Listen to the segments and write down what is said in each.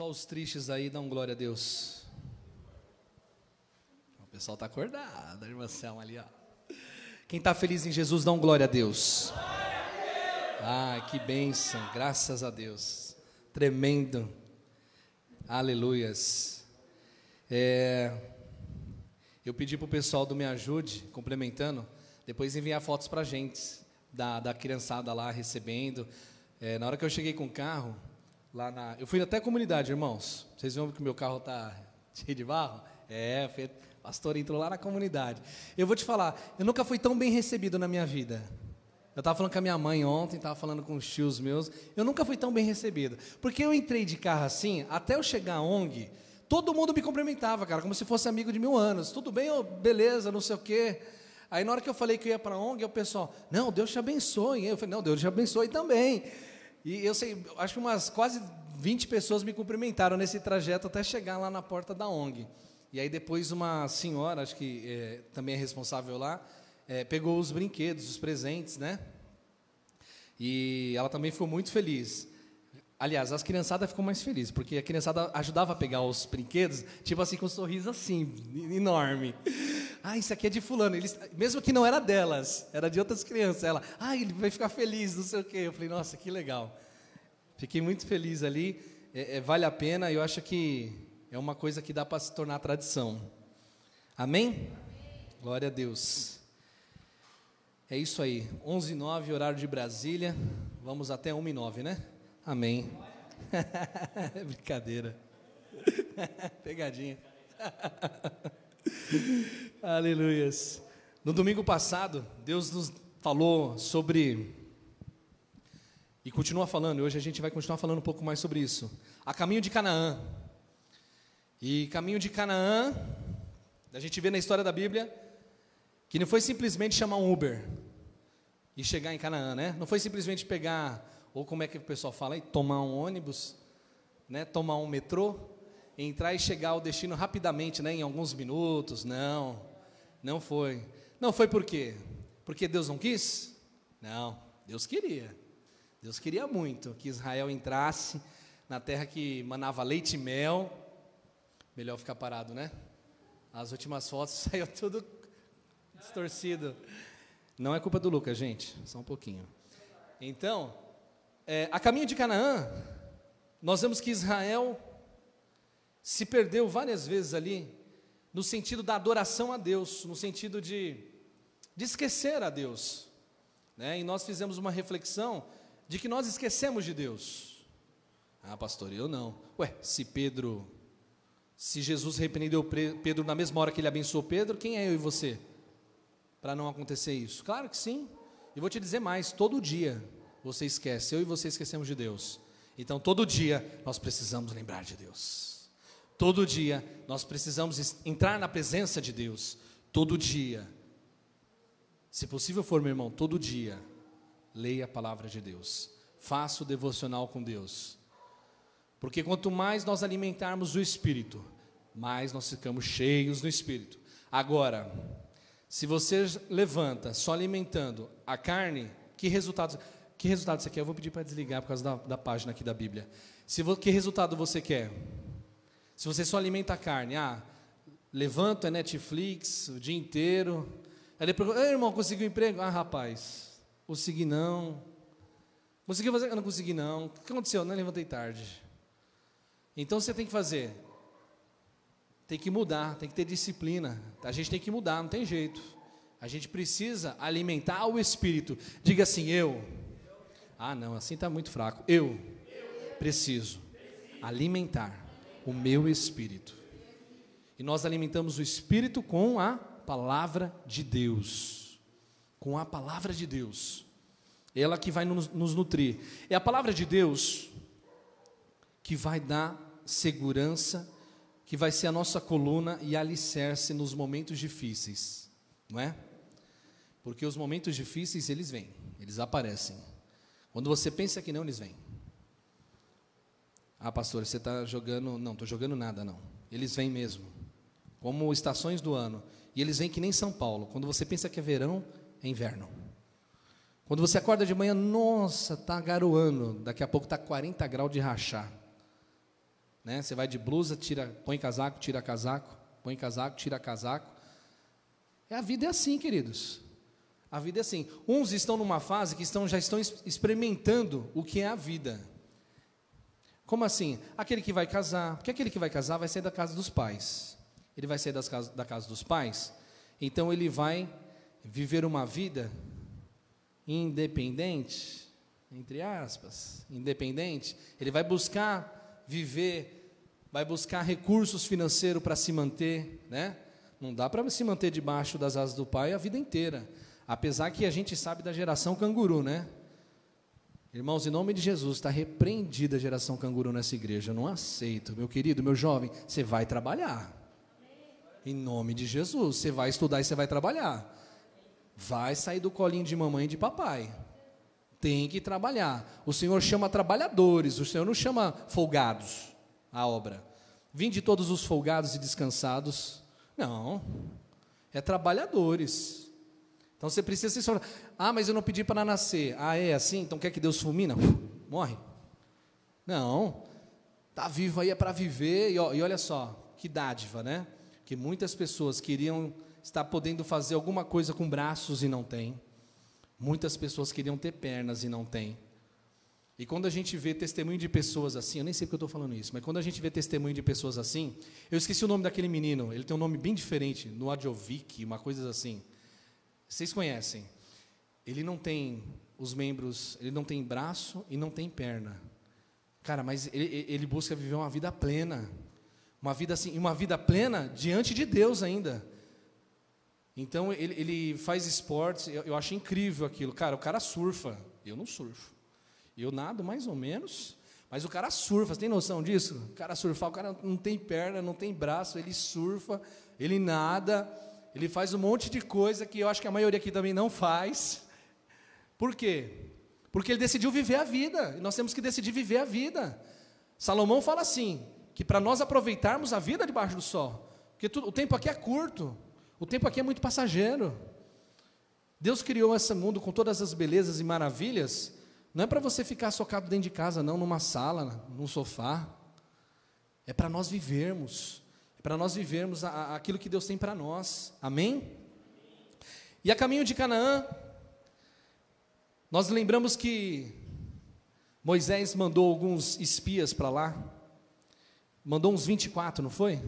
Só os tristes aí dão glória a Deus. O pessoal está acordado, a irmã Selma ali, ó. Quem está feliz em Jesus, um glória a Deus. Ah, que bênção, graças a Deus. Tremendo. Aleluias. É, eu pedi para o pessoal do Me Ajude, complementando, depois enviar fotos para a gente, da, da criançada lá recebendo. É, na hora que eu cheguei com o carro, lá na. Eu fui até a comunidade, irmãos. Vocês viram que meu carro está cheio de barro? É, o pastor entrou lá na comunidade. Eu vou te falar, eu nunca fui tão bem recebido na minha vida. Eu estava falando com a minha mãe ontem, estava falando com os tios meus. Eu nunca fui tão bem recebido. Porque eu entrei de carro assim, até eu chegar à ONG, todo mundo me cumprimentava, cara, como se fosse amigo de mil anos. Tudo bem, oh, beleza, não sei o quê. Aí na hora que eu falei que eu ia para a ONG, o pessoal, não, Deus te abençoe. Eu falei, não, Deus te abençoe também. E eu sei, acho que umas quase 20 pessoas me cumprimentaram nesse trajeto até chegar lá na porta da ONG. E aí depois uma senhora, acho que é, também é responsável lá, é, pegou os brinquedos, os presentes, né? E ela também ficou muito feliz. Aliás, as criançadas ficou mais felizes, porque a criançada ajudava a pegar os brinquedos, tipo assim, com um sorriso assim, enorme. Ah, isso aqui é de fulano. Eles, mesmo que não era delas, era de outras crianças. Ela, ah, ele vai ficar feliz, não sei o quê. Eu falei, nossa, que legal. Fiquei muito feliz ali. É, é, vale a pena, eu acho que é uma coisa que dá para se tornar tradição. Amém? Amém? Glória a Deus. É isso aí. 11 h 09 horário de Brasília. Vamos até 1 h 09 né? Amém. Brincadeira. Pegadinha. Aleluias. No domingo passado, Deus nos falou sobre e continua falando, hoje a gente vai continuar falando um pouco mais sobre isso. A caminho de Canaã. E caminho de Canaã, a gente vê na história da Bíblia, que não foi simplesmente chamar um Uber e chegar em Canaã, né? Não foi simplesmente pegar, ou como é que o pessoal fala aí, tomar um ônibus, né? Tomar um metrô, entrar e chegar ao destino rapidamente, né? Em alguns minutos. Não, não foi. Não foi por quê? Porque Deus não quis? Não, Deus queria. Deus queria muito que Israel entrasse na terra que manava leite e mel. Melhor ficar parado, né? As últimas fotos saiu tudo distorcido. Não é culpa do Lucas, gente, só um pouquinho. Então, é, a caminho de Canaã, nós vemos que Israel se perdeu várias vezes ali, no sentido da adoração a Deus, no sentido de, de esquecer a Deus. Né? E nós fizemos uma reflexão de que nós esquecemos de Deus. Ah, pastor, eu não. Ué, se Pedro se Jesus repreendeu Pedro na mesma hora que ele abençoou Pedro, quem é eu e você? Para não acontecer isso? Claro que sim. E vou te dizer mais: todo dia você esquece, eu e você esquecemos de Deus. Então, todo dia nós precisamos lembrar de Deus. Todo dia nós precisamos entrar na presença de Deus. Todo dia. Se possível for, meu irmão, todo dia, leia a palavra de Deus. Faça o devocional com Deus. Porque quanto mais nós alimentarmos o espírito, mais nós ficamos cheios no espírito. Agora, se você levanta só alimentando a carne, que resultado, que resultado você quer? Eu vou pedir para desligar por causa da, da página aqui da Bíblia. Se que resultado você quer? Se você só alimenta a carne, ah, levanto, é Netflix o dia inteiro. Aí depois, irmão, conseguiu um emprego? Ah, rapaz, consegui não. Conseguiu fazer? Eu não consegui não. O que aconteceu? Não levantei tarde. Então você tem que fazer. Tem que mudar, tem que ter disciplina. A gente tem que mudar, não tem jeito. A gente precisa alimentar o espírito. Diga assim, eu. Ah, não, assim está muito fraco. Eu preciso alimentar o meu espírito. E nós alimentamos o espírito com a palavra de Deus. Com a palavra de Deus. Ela que vai nos, nos nutrir. É a palavra de Deus que vai dar segurança, que vai ser a nossa coluna e alicerce nos momentos difíceis, não é? Porque os momentos difíceis eles vêm, eles aparecem. Quando você pensa que não, eles vêm. Ah, pastor, você está jogando. Não, estou jogando nada, não. Eles vêm mesmo. Como estações do ano. E eles vêm que nem São Paulo. Quando você pensa que é verão, é inverno. Quando você acorda de manhã, nossa, está garoando. Daqui a pouco está 40 graus de rachar. Né? Você vai de blusa, tira, põe casaco, tira casaco, põe casaco, tira casaco. É, a vida é assim, queridos. A vida é assim. Uns estão numa fase que estão, já estão experimentando o que é a vida. Como assim? Aquele que vai casar, porque aquele que vai casar vai sair da casa dos pais. Ele vai sair das casa, da casa dos pais, então ele vai viver uma vida independente, entre aspas, independente. Ele vai buscar viver, vai buscar recursos financeiros para se manter, né? Não dá para se manter debaixo das asas do pai a vida inteira. Apesar que a gente sabe da geração canguru, né? Irmãos, em nome de Jesus, está repreendida a geração canguru nessa igreja. Eu não aceito. Meu querido, meu jovem, você vai trabalhar. Em nome de Jesus, você vai estudar e você vai trabalhar. Vai sair do colinho de mamãe e de papai. Tem que trabalhar. O Senhor chama trabalhadores, o Senhor não chama folgados a obra. Vinde todos os folgados e descansados. Não. É trabalhadores. Então você precisa se esforçar. Ah, mas eu não pedi para nascer. Ah, é assim? Então quer que Deus fulmina? Morre. Não. Está vivo aí é para viver. E, ó, e olha só, que dádiva, né? Que muitas pessoas queriam estar podendo fazer alguma coisa com braços e não tem. Muitas pessoas queriam ter pernas e não tem. E quando a gente vê testemunho de pessoas assim, eu nem sei porque eu estou falando isso, mas quando a gente vê testemunho de pessoas assim, eu esqueci o nome daquele menino, ele tem um nome bem diferente, no Adjovic, uma coisa assim. Vocês conhecem. Ele não tem os membros, ele não tem braço e não tem perna. Cara, mas ele, ele busca viver uma vida plena. Uma vida assim, uma vida plena diante de Deus ainda. Então ele, ele faz esportes, eu, eu acho incrível aquilo. Cara, o cara surfa. Eu não surfo. Eu nado mais ou menos, mas o cara surfa, você tem noção disso? O cara surfar, o cara não tem perna, não tem braço, ele surfa, ele nada. Ele faz um monte de coisa que eu acho que a maioria aqui também não faz. Por quê? Porque ele decidiu viver a vida, e nós temos que decidir viver a vida. Salomão fala assim: que para nós aproveitarmos a vida debaixo do sol, porque tudo, o tempo aqui é curto, o tempo aqui é muito passageiro. Deus criou esse mundo com todas as belezas e maravilhas, não é para você ficar socado dentro de casa, não, numa sala, num sofá. É para nós vivermos. Para nós vivermos a, a, aquilo que Deus tem para nós. Amém? E a caminho de Canaã, nós lembramos que Moisés mandou alguns espias para lá. Mandou uns 24, não foi?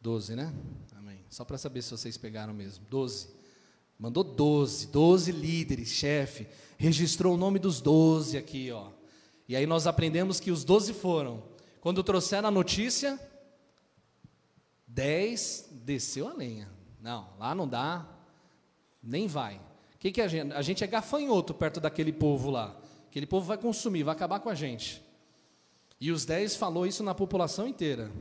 12, né? Amém. Só para saber se vocês pegaram mesmo. 12. Mandou 12, 12 líderes, chefe. Registrou o nome dos 12 aqui, ó. E aí nós aprendemos que os 12 foram quando trouxeram a notícia, dez desceu a lenha. Não, lá não dá, nem vai. O que, que a gente? A gente é gafanhoto perto daquele povo lá. Aquele povo vai consumir, vai acabar com a gente. E os dez falou isso na população inteira.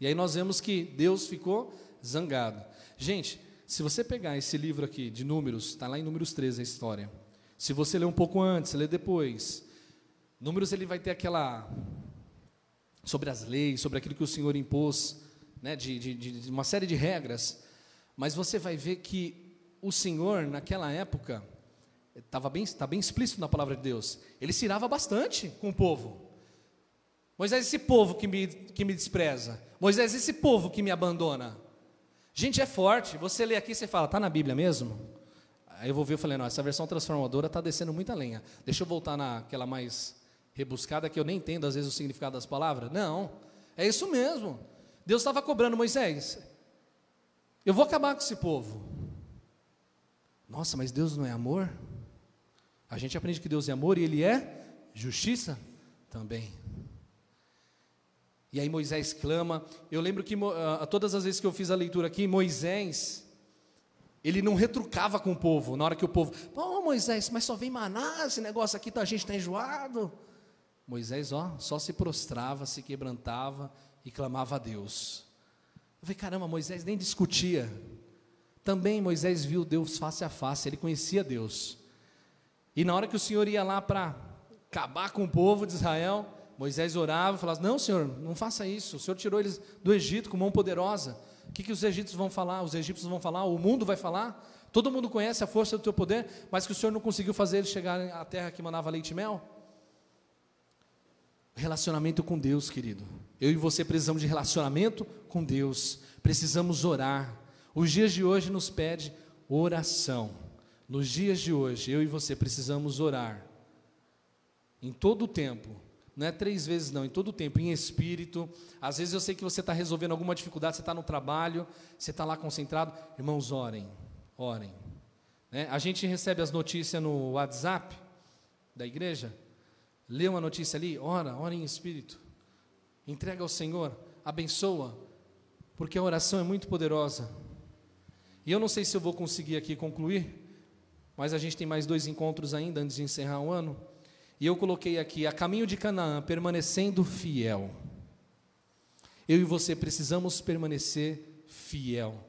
E aí nós vemos que Deus ficou zangado. Gente, se você pegar esse livro aqui de números, está lá em números 13 a história. Se você ler um pouco antes, ler depois. Números ele vai ter aquela sobre as leis, sobre aquilo que o Senhor impôs, né, de, de, de uma série de regras, mas você vai ver que o Senhor, naquela época, estava bem, está bem explícito na palavra de Deus, ele se irava bastante com o povo. Moisés, esse povo que me, que me despreza. Moisés, esse povo que me abandona. Gente, é forte. Você lê aqui e você fala, está na Bíblia mesmo? Aí eu vou ver e falei, não, essa versão transformadora está descendo muita lenha. Deixa eu voltar naquela mais rebuscada que eu nem entendo às vezes o significado das palavras. Não, é isso mesmo. Deus estava cobrando Moisés. Eu vou acabar com esse povo. Nossa, mas Deus não é amor? A gente aprende que Deus é amor e Ele é justiça também. E aí Moisés clama. Eu lembro que uh, todas as vezes que eu fiz a leitura aqui, Moisés, ele não retrucava com o povo. Na hora que o povo, pô, Moisés, mas só vem maná, esse negócio aqui, tá, a gente está enjoado. Moisés, ó, só se prostrava, se quebrantava e clamava a Deus. Eu falei, caramba, Moisés nem discutia. Também Moisés viu Deus face a face, ele conhecia Deus. E na hora que o Senhor ia lá para acabar com o povo de Israel, Moisés orava e falava: Não, Senhor, não faça isso. O Senhor tirou eles do Egito com mão poderosa. O que, que os egípcios vão falar? Os egípcios vão falar? O mundo vai falar? Todo mundo conhece a força do teu poder, mas que o Senhor não conseguiu fazer eles chegarem à terra que mandava leite e mel? Relacionamento com Deus, querido. Eu e você precisamos de relacionamento com Deus. Precisamos orar. Os dias de hoje nos pede oração. Nos dias de hoje, eu e você precisamos orar. Em todo o tempo. Não é três vezes, não, em todo o tempo, em espírito. Às vezes eu sei que você está resolvendo alguma dificuldade, você está no trabalho, você está lá concentrado. Irmãos, orem, orem. Né? A gente recebe as notícias no WhatsApp da igreja, lê uma notícia ali, ora, ora em espírito. Entrega ao Senhor, abençoa, porque a oração é muito poderosa. E eu não sei se eu vou conseguir aqui concluir, mas a gente tem mais dois encontros ainda antes de encerrar o ano. E eu coloquei aqui, a caminho de Canaã, permanecendo fiel. Eu e você precisamos permanecer fiel.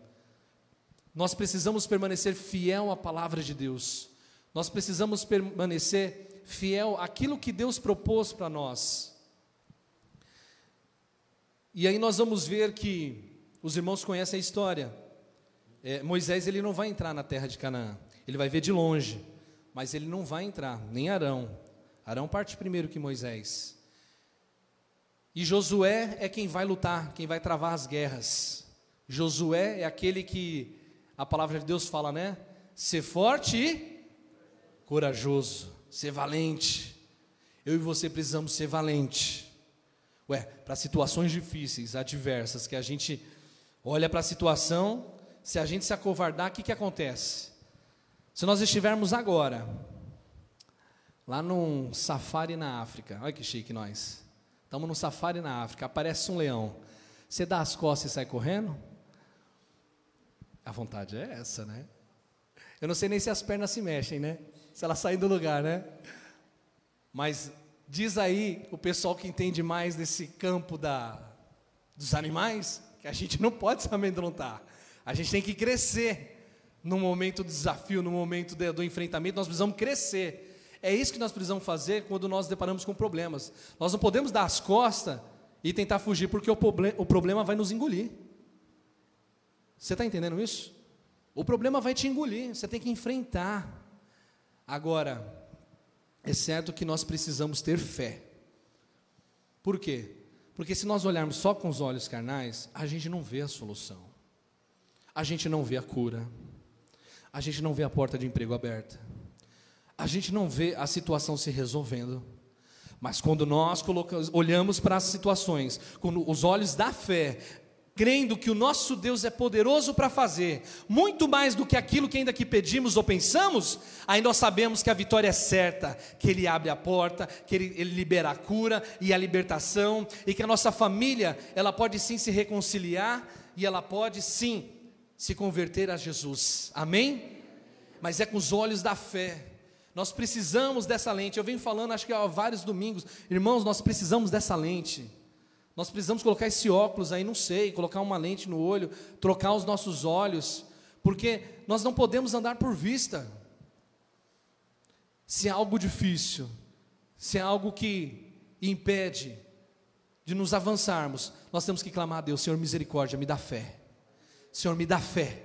Nós precisamos permanecer fiel à palavra de Deus. Nós precisamos permanecer fiel àquilo que Deus propôs para nós. E aí nós vamos ver que os irmãos conhecem a história. É, Moisés ele não vai entrar na terra de Canaã. Ele vai ver de longe, mas ele não vai entrar, nem Arão. Arão parte primeiro que Moisés. E Josué é quem vai lutar, quem vai travar as guerras. Josué é aquele que a palavra de Deus fala, né? Ser forte e corajoso, ser valente. Eu e você precisamos ser valente. Ué, para situações difíceis, adversas, que a gente olha para a situação, se a gente se acovardar, o que, que acontece? Se nós estivermos agora lá num safari na África. Olha que chique nós. Estamos num safari na África, aparece um leão. Você dá as costas e sai correndo? A vontade é essa, né? Eu não sei nem se as pernas se mexem, né? Se elas saem do lugar, né? Mas diz aí o pessoal que entende mais desse campo da, dos animais que a gente não pode se amedrontar. A gente tem que crescer no momento do desafio, no momento de, do enfrentamento, nós precisamos crescer. É isso que nós precisamos fazer quando nós deparamos com problemas. Nós não podemos dar as costas e tentar fugir, porque o, problem, o problema vai nos engolir. Você está entendendo isso? O problema vai te engolir, você tem que enfrentar. Agora, é certo que nós precisamos ter fé. Por quê? Porque se nós olharmos só com os olhos carnais, a gente não vê a solução, a gente não vê a cura, a gente não vê a porta de emprego aberta, a gente não vê a situação se resolvendo. Mas quando nós olhamos para as situações, com os olhos da fé, crendo que o nosso Deus é poderoso para fazer muito mais do que aquilo que ainda que pedimos ou pensamos, aí nós sabemos que a vitória é certa, que Ele abre a porta, que Ele, Ele libera a cura e a libertação, e que a nossa família, ela pode sim se reconciliar e ela pode sim se converter a Jesus, amém? Mas é com os olhos da fé, nós precisamos dessa lente. Eu venho falando, acho que há vários domingos, irmãos, nós precisamos dessa lente. Nós precisamos colocar esse óculos aí, não sei, colocar uma lente no olho, trocar os nossos olhos, porque nós não podemos andar por vista. Se é algo difícil, se é algo que impede de nos avançarmos, nós temos que clamar a Deus, Senhor, misericórdia, me dá fé. Senhor, me dá fé.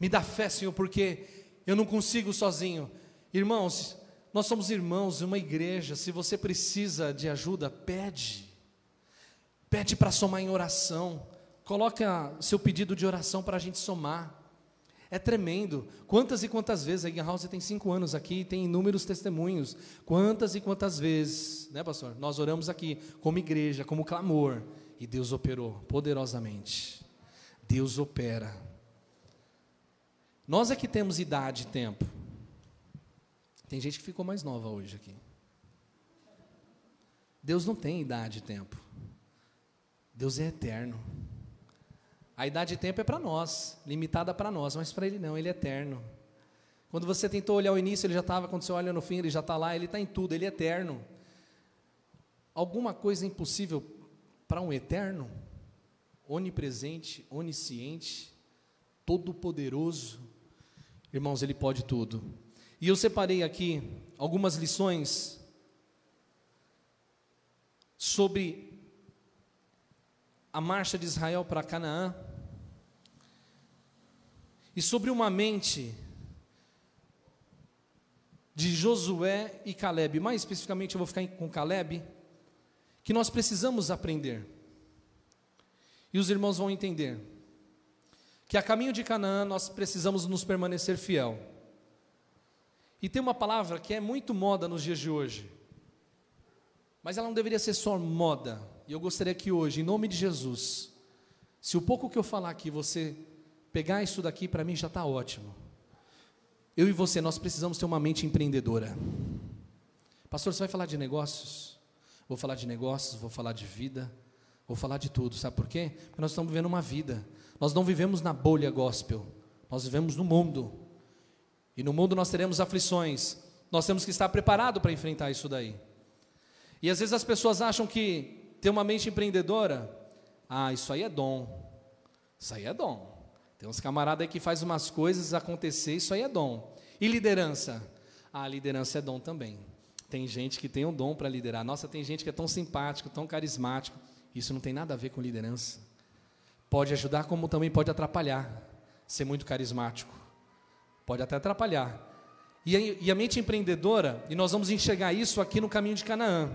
Me dá fé, Senhor, porque eu não consigo sozinho. Irmãos, nós somos irmãos, uma igreja. Se você precisa de ajuda, pede. Pede para somar em oração. Coloca seu pedido de oração para a gente somar. É tremendo. Quantas e quantas vezes, a House tem cinco anos aqui, tem inúmeros testemunhos. Quantas e quantas vezes, né, pastor? Nós oramos aqui como igreja, como clamor, e Deus operou poderosamente. Deus opera. Nós é que temos idade e tempo. Tem gente que ficou mais nova hoje aqui. Deus não tem idade e tempo. Deus é eterno. A idade e tempo é para nós, limitada para nós, mas para Ele não, Ele é eterno. Quando você tentou olhar o início, Ele já estava, quando você olha no fim, Ele já está lá, Ele está em tudo, Ele é eterno. Alguma coisa impossível para um eterno? Onipresente, onisciente, todo-poderoso. Irmãos, Ele pode tudo. E eu separei aqui algumas lições sobre a marcha de Israel para Canaã e sobre uma mente de Josué e Caleb. Mais especificamente, eu vou ficar com Caleb, que nós precisamos aprender. E os irmãos vão entender que a caminho de Canaã nós precisamos nos permanecer fiel. E tem uma palavra que é muito moda nos dias de hoje, mas ela não deveria ser só moda. E eu gostaria que hoje, em nome de Jesus, se o pouco que eu falar aqui você pegar isso daqui, para mim já está ótimo. Eu e você, nós precisamos ter uma mente empreendedora. Pastor, você vai falar de negócios? Vou falar de negócios, vou falar de vida, vou falar de tudo. Sabe por quê? Porque nós estamos vivendo uma vida. Nós não vivemos na bolha gospel, nós vivemos no mundo. E no mundo nós teremos aflições. Nós temos que estar preparado para enfrentar isso daí. E às vezes as pessoas acham que ter uma mente empreendedora, ah, isso aí é dom. Isso aí é dom. Tem uns camaradas aí que faz umas coisas acontecer, isso aí é dom. E liderança? Ah, liderança é dom também. Tem gente que tem um dom para liderar. Nossa, tem gente que é tão simpático, tão carismático. Isso não tem nada a ver com liderança. Pode ajudar, como também pode atrapalhar. Ser muito carismático. Pode até atrapalhar. E a, e a mente empreendedora, e nós vamos enxergar isso aqui no caminho de Canaã.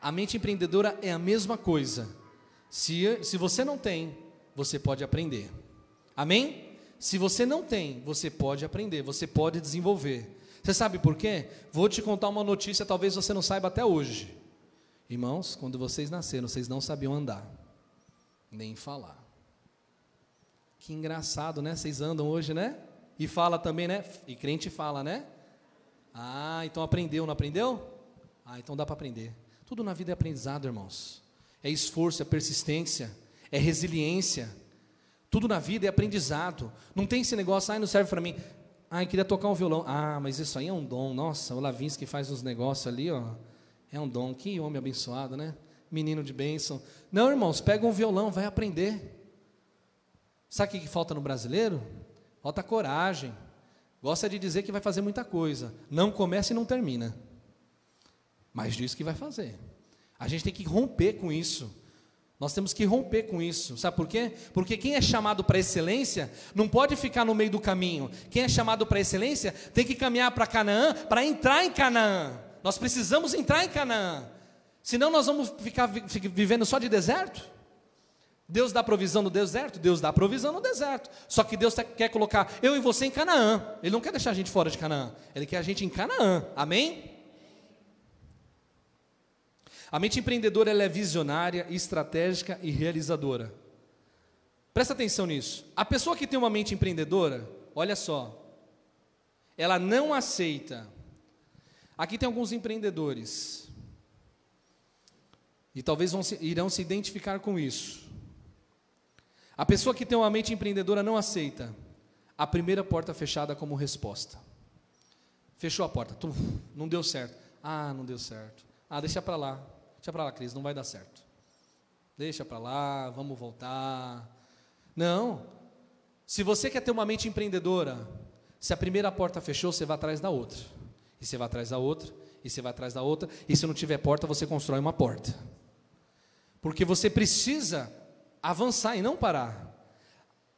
A mente empreendedora é a mesma coisa. Se, se você não tem, você pode aprender. Amém? Se você não tem, você pode aprender, você pode desenvolver. Você sabe por quê? Vou te contar uma notícia, talvez você não saiba até hoje. Irmãos, quando vocês nasceram, vocês não sabiam andar, nem falar. Que engraçado, né? Vocês andam hoje, né? E fala também, né? E crente fala, né? Ah, então aprendeu, não aprendeu? Ah, então dá para aprender. Tudo na vida é aprendizado, irmãos. É esforço, é persistência, é resiliência. Tudo na vida é aprendizado. Não tem esse negócio, ah, não serve para mim. Ah, eu queria tocar um violão. Ah, mas isso aí é um dom. Nossa, o Lavinsky faz uns negócios ali, ó. É um dom. Que homem abençoado, né? Menino de bênção. Não, irmãos, pega um violão, vai aprender. Sabe o que falta no brasileiro? Falta coragem. Gosta de dizer que vai fazer muita coisa. Não começa e não termina. Mas diz que vai fazer. A gente tem que romper com isso. Nós temos que romper com isso. Sabe por quê? Porque quem é chamado para excelência não pode ficar no meio do caminho. Quem é chamado para excelência tem que caminhar para Canaã para entrar em Canaã. Nós precisamos entrar em Canaã. Senão nós vamos ficar vivendo só de deserto. Deus dá provisão no deserto? Deus dá provisão no deserto. Só que Deus quer colocar eu e você em Canaã. Ele não quer deixar a gente fora de Canaã. Ele quer a gente em Canaã. Amém? A mente empreendedora é visionária, estratégica e realizadora. Presta atenção nisso. A pessoa que tem uma mente empreendedora, olha só, ela não aceita. Aqui tem alguns empreendedores. E talvez se, irão se identificar com isso. A pessoa que tem uma mente empreendedora não aceita a primeira porta fechada como resposta. Fechou a porta, não deu certo. Ah, não deu certo. Ah, deixa para lá. Deixa para lá, Cris, não vai dar certo. Deixa para lá, vamos voltar. Não. Se você quer ter uma mente empreendedora, se a primeira porta fechou, você vai atrás da outra. E você vai atrás da outra, e você vai atrás da outra, e se não tiver porta, você constrói uma porta. Porque você precisa avançar e não parar.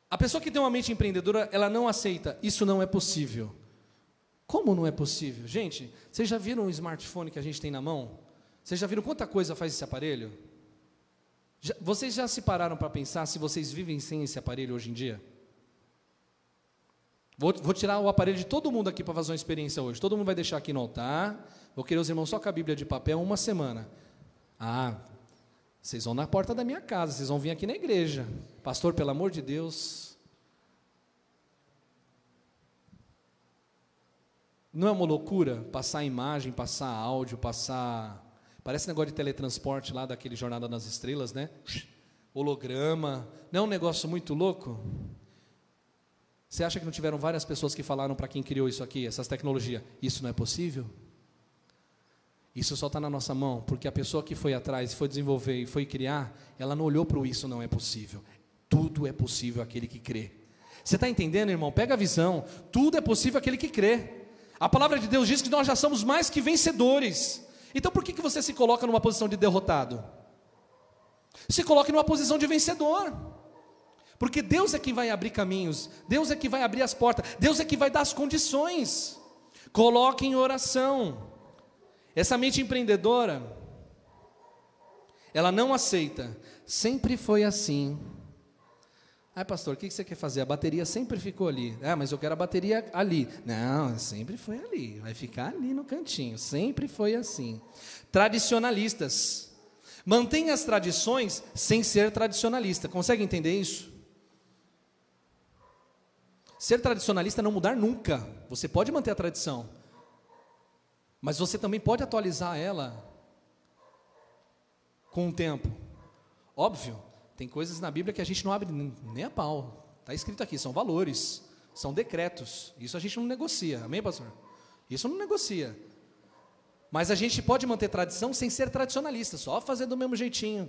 A pessoa que tem uma mente empreendedora, ela não aceita, isso não é possível. Como não é possível? Gente, vocês já viram o smartphone que a gente tem na mão? Vocês já viram quanta coisa faz esse aparelho? Já, vocês já se pararam para pensar se vocês vivem sem esse aparelho hoje em dia? Vou, vou tirar o aparelho de todo mundo aqui para fazer uma experiência hoje. Todo mundo vai deixar aqui no altar. Vou querer os irmãos só com a Bíblia de papel uma semana. Ah, vocês vão na porta da minha casa, vocês vão vir aqui na igreja. Pastor, pelo amor de Deus. Não é uma loucura passar imagem, passar áudio, passar Parece negócio de teletransporte lá daquele Jornada nas Estrelas, né? Holograma. Não é um negócio muito louco? Você acha que não tiveram várias pessoas que falaram para quem criou isso aqui, essas tecnologias? Isso não é possível? Isso só está na nossa mão, porque a pessoa que foi atrás, foi desenvolver e foi criar, ela não olhou para o isso não é possível. Tudo é possível aquele que crê. Você está entendendo, irmão? Pega a visão. Tudo é possível aquele que crê. A palavra de Deus diz que nós já somos mais que vencedores. Então por que, que você se coloca numa posição de derrotado? Se coloque numa posição de vencedor. Porque Deus é quem vai abrir caminhos, Deus é quem vai abrir as portas, Deus é quem vai dar as condições. Coloque em oração. Essa mente empreendedora, Ela não aceita. Sempre foi assim. Ai, pastor, o que você quer fazer? A bateria sempre ficou ali. Ah, mas eu quero a bateria ali. Não, sempre foi ali. Vai ficar ali no cantinho. Sempre foi assim. Tradicionalistas. Mantém as tradições sem ser tradicionalista. Consegue entender isso? Ser tradicionalista é não mudar nunca. Você pode manter a tradição, mas você também pode atualizar ela com o tempo. Óbvio, tem coisas na Bíblia que a gente não abre nem a pau. Está escrito aqui, são valores, são decretos. Isso a gente não negocia. Amém, pastor? Isso não negocia. Mas a gente pode manter tradição sem ser tradicionalista, só fazer do mesmo jeitinho.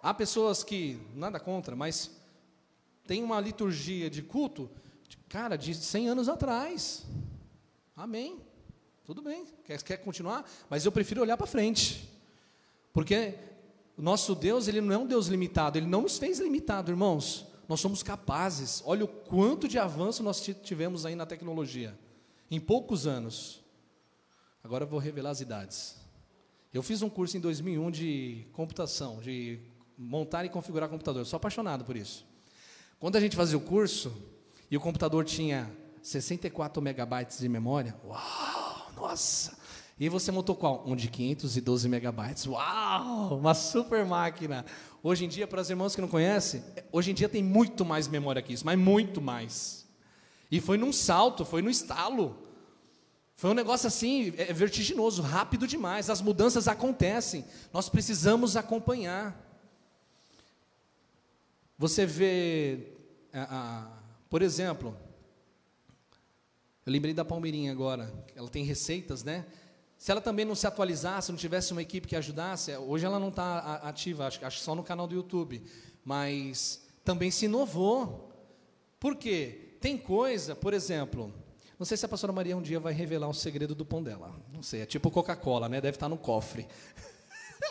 Há pessoas que, nada contra, mas tem uma liturgia de culto, cara, de 100 anos atrás. Amém. Tudo bem, quer, quer continuar? Mas eu prefiro olhar para frente. Porque o nosso Deus, ele não é um Deus limitado, ele não nos fez limitado, irmãos. Nós somos capazes. Olha o quanto de avanço nós tivemos aí na tecnologia. Em poucos anos. Agora eu vou revelar as idades. Eu fiz um curso em 2001 de computação, de montar e configurar computador. Eu sou apaixonado por isso. Quando a gente fazia o curso e o computador tinha 64 megabytes de memória, uau! Nossa! E você montou qual? Um de 512 megabytes. Uau! Uma super máquina. Hoje em dia, para os irmãos que não conhecem, hoje em dia tem muito mais memória que isso, mas muito mais. E foi num salto, foi no estalo. Foi um negócio assim, é, é vertiginoso, rápido demais. As mudanças acontecem. Nós precisamos acompanhar. Você vê, por exemplo, eu lembrei da Palmeirinha agora, ela tem receitas, né? Se ela também não se atualizasse, não tivesse uma equipe que ajudasse, hoje ela não está ativa, acho, acho só no canal do YouTube, mas também se inovou. Por quê? Tem coisa, por exemplo, não sei se a pastora Maria um dia vai revelar um segredo do pão dela. Não sei, é tipo Coca-Cola, né? Deve estar no cofre.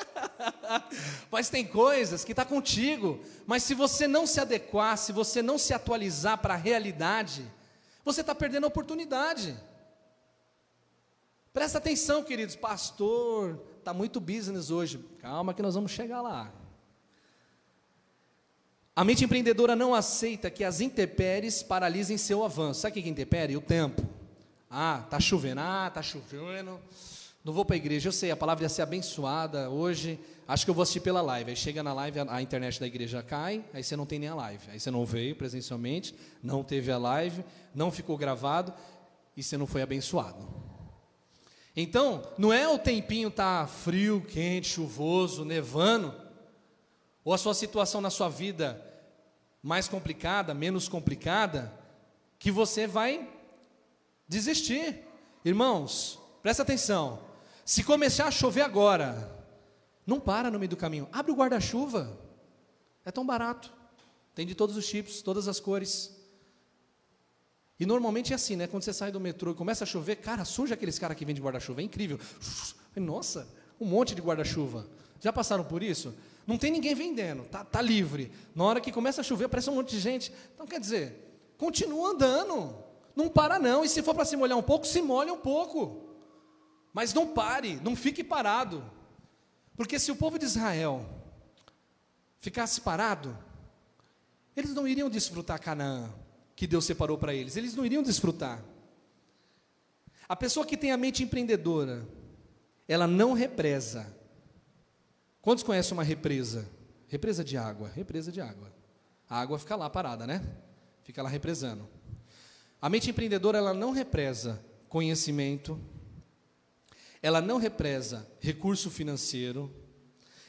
mas tem coisas que está contigo. Mas se você não se adequar, se você não se atualizar para a realidade, você está perdendo a oportunidade. Presta atenção, queridos. Pastor, está muito business hoje. Calma que nós vamos chegar lá. A mente empreendedora não aceita que as intempéries paralisem seu avanço. Sabe o que é intempérie? O tempo. Ah, está chovendo. Ah, está chovendo. Não vou para a igreja. Eu sei, a palavra ia ser abençoada hoje. Acho que eu vou assistir pela live. Aí chega na live, a, a, internet da igreja cai, aí você não tem nem a live. Aí você não veio presencialmente, não teve a live, não ficou gravado e você não foi abençoado. Então, não é o tempinho tá frio, quente, chuvoso, nevando, ou a sua situação na sua vida mais complicada, menos complicada, que você vai desistir. Irmãos, presta atenção. Se começar a chover agora, não para no meio do caminho. Abre o guarda-chuva. É tão barato. Tem de todos os tipos, todas as cores. E normalmente é assim, né? Quando você sai do metrô e começa a chover, cara, surge aqueles caras que vendem guarda-chuva. É incrível. Nossa, um monte de guarda-chuva. Já passaram por isso? Não tem ninguém vendendo, tá, tá livre. Na hora que começa a chover, aparece um monte de gente. Então, quer dizer, continua andando. Não para não. E se for para se molhar um pouco, se molha um pouco. Mas não pare, não fique parado. Porque se o povo de Israel ficasse parado, eles não iriam desfrutar Canaã, que Deus separou para eles, eles não iriam desfrutar. A pessoa que tem a mente empreendedora, ela não represa. Quantos conhecem uma represa? Represa de água, represa de água. A água fica lá parada, né? Fica lá represando. A mente empreendedora, ela não represa conhecimento, ela não represa recurso financeiro,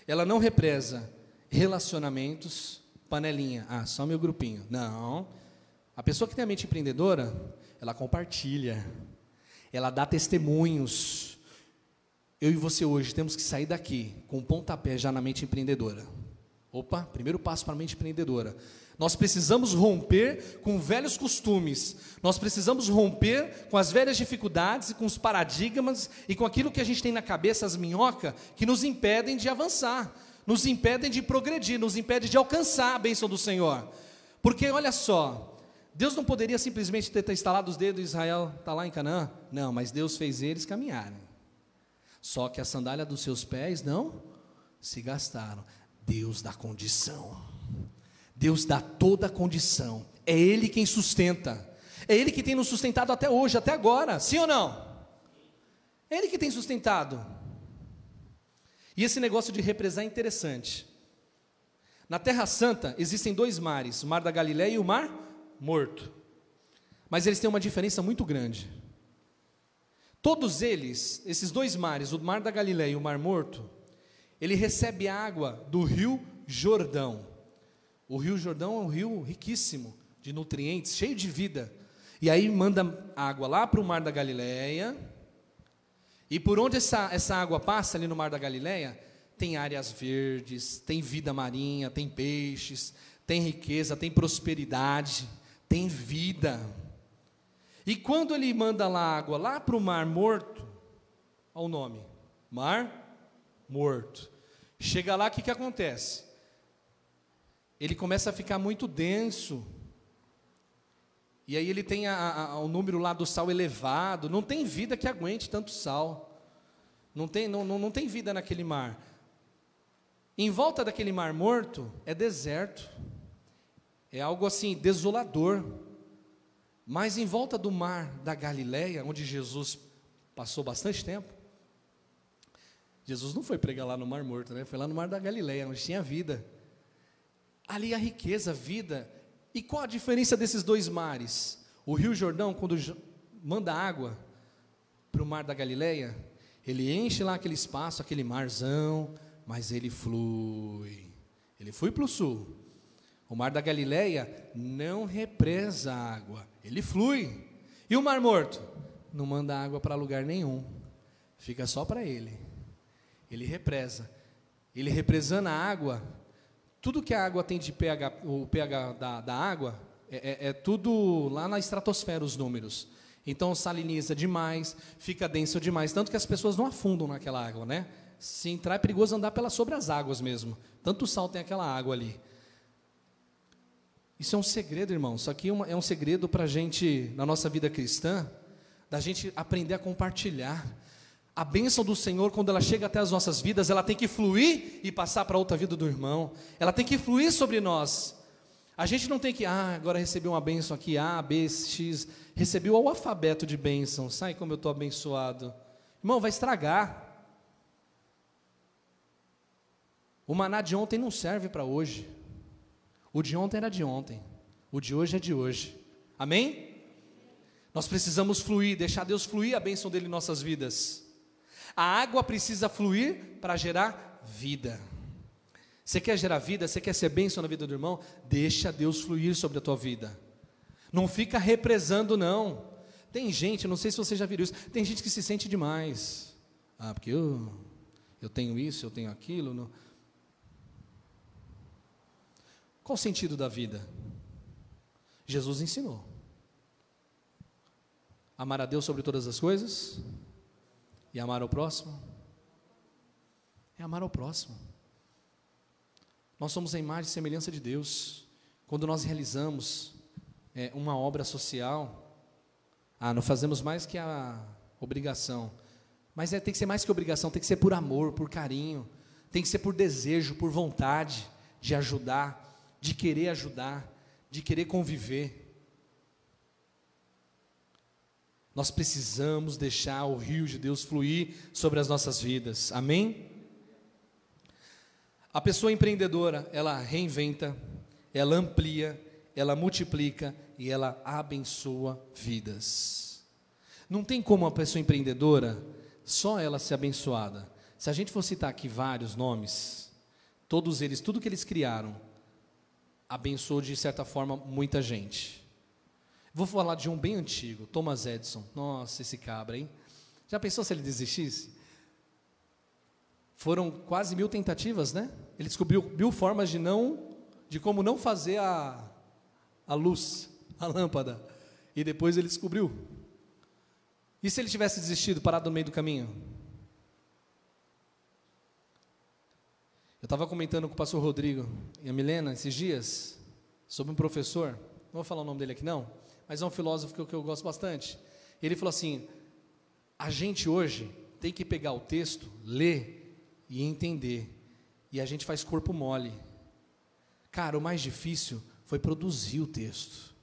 ela não represa relacionamentos, panelinha, ah, só meu grupinho. Não. A pessoa que tem a mente empreendedora, ela compartilha, ela dá testemunhos. Eu e você hoje temos que sair daqui com um pontapé já na mente empreendedora. Opa, primeiro passo para a mente empreendedora. Nós precisamos romper com velhos costumes, nós precisamos romper com as velhas dificuldades e com os paradigmas e com aquilo que a gente tem na cabeça, as minhocas, que nos impedem de avançar, nos impedem de progredir, nos impedem de alcançar a bênção do Senhor. Porque olha só, Deus não poderia simplesmente ter instalado os dedos e Israel está lá em Canaã? Não, mas Deus fez eles caminharem. Só que a sandália dos seus pés não se gastaram. Deus dá condição. Deus dá toda a condição. É Ele quem sustenta. É Ele que tem nos sustentado até hoje, até agora. Sim ou não? É Ele que tem sustentado. E esse negócio de represar é interessante. Na Terra Santa existem dois mares, o Mar da Galileia e o Mar Morto. Mas eles têm uma diferença muito grande. Todos eles, esses dois mares, o Mar da Galileia e o Mar Morto, ele recebe água do Rio Jordão. O Rio Jordão é um rio riquíssimo de nutrientes, cheio de vida. E aí manda água lá para o Mar da Galileia. E por onde essa, essa água passa ali no Mar da Galileia, tem áreas verdes, tem vida marinha, tem peixes, tem riqueza, tem prosperidade, tem vida. E quando ele manda lá água lá para o Mar Morto, olha o nome, Mar Morto. Chega lá, o que, que acontece? Ele começa a ficar muito denso, e aí ele tem a, a, o número lá do sal elevado. Não tem vida que aguente tanto sal. Não tem, não, não, não tem vida naquele mar. Em volta daquele mar morto é deserto. É algo assim desolador. Mas em volta do mar da Galileia, onde Jesus passou bastante tempo, Jesus não foi pregar lá no Mar Morto, né? Foi lá no Mar da Galileia, onde tinha vida. Ali a riqueza, a vida, e qual a diferença desses dois mares? O Rio Jordão, quando manda água para o mar da Galileia, ele enche lá aquele espaço, aquele marzão, mas ele flui. Ele flui para o sul. O mar da Galileia não represa água, ele flui. E o mar morto? Não manda água para lugar nenhum, fica só para ele. Ele represa. Ele represando a água, tudo que a água tem de pH, o pH da, da água, é, é, é, tudo lá na estratosfera os números. Então saliniza demais, fica denso demais, tanto que as pessoas não afundam naquela água, né? Se entrar é perigoso andar pelas sobre as águas mesmo. Tanto sal tem aquela água ali. Isso é um segredo, irmão. Isso aqui é, é um segredo para a gente, na nossa vida cristã, da gente aprender a compartilhar. A bênção do Senhor, quando ela chega até as nossas vidas, ela tem que fluir e passar para outra vida do irmão. Ela tem que fluir sobre nós. A gente não tem que, ah, agora recebi uma bênção aqui, A, B, X. Recebeu o alfabeto de bênção. Sai como eu estou abençoado. Irmão, vai estragar. O maná de ontem não serve para hoje. O de ontem era de ontem. O de hoje é de hoje. Amém? Nós precisamos fluir, deixar Deus fluir a bênção dele em nossas vidas. A água precisa fluir para gerar vida. Você quer gerar vida, você quer ser bênção na vida do irmão? Deixa Deus fluir sobre a tua vida. Não fica represando, não. Tem gente, não sei se você já viu isso, tem gente que se sente demais. Ah, porque eu, eu tenho isso, eu tenho aquilo. Não. Qual o sentido da vida? Jesus ensinou. Amar a Deus sobre todas as coisas, e amar ao próximo? É amar ao próximo. Nós somos a imagem e semelhança de Deus. Quando nós realizamos é, uma obra social, ah, não fazemos mais que a obrigação. Mas é, tem que ser mais que obrigação, tem que ser por amor, por carinho, tem que ser por desejo, por vontade de ajudar, de querer ajudar, de querer conviver. Nós precisamos deixar o rio de Deus fluir sobre as nossas vidas. Amém? A pessoa empreendedora, ela reinventa, ela amplia, ela multiplica e ela abençoa vidas. Não tem como uma pessoa empreendedora só ela ser abençoada. Se a gente for citar aqui vários nomes, todos eles, tudo que eles criaram, abençoou de certa forma muita gente. Vou falar de um bem antigo, Thomas Edison. Nossa, esse cabra, hein? Já pensou se ele desistisse? Foram quase mil tentativas, né? Ele descobriu mil formas de não, de como não fazer a, a luz, a lâmpada. E depois ele descobriu. E se ele tivesse desistido, parado no meio do caminho? Eu estava comentando com o pastor Rodrigo e a Milena esses dias sobre um professor. Não vou falar o nome dele aqui não mas é um filósofo que eu, que eu gosto bastante. Ele falou assim: a gente hoje tem que pegar o texto, ler e entender. E a gente faz corpo mole. Cara, o mais difícil foi produzir o texto.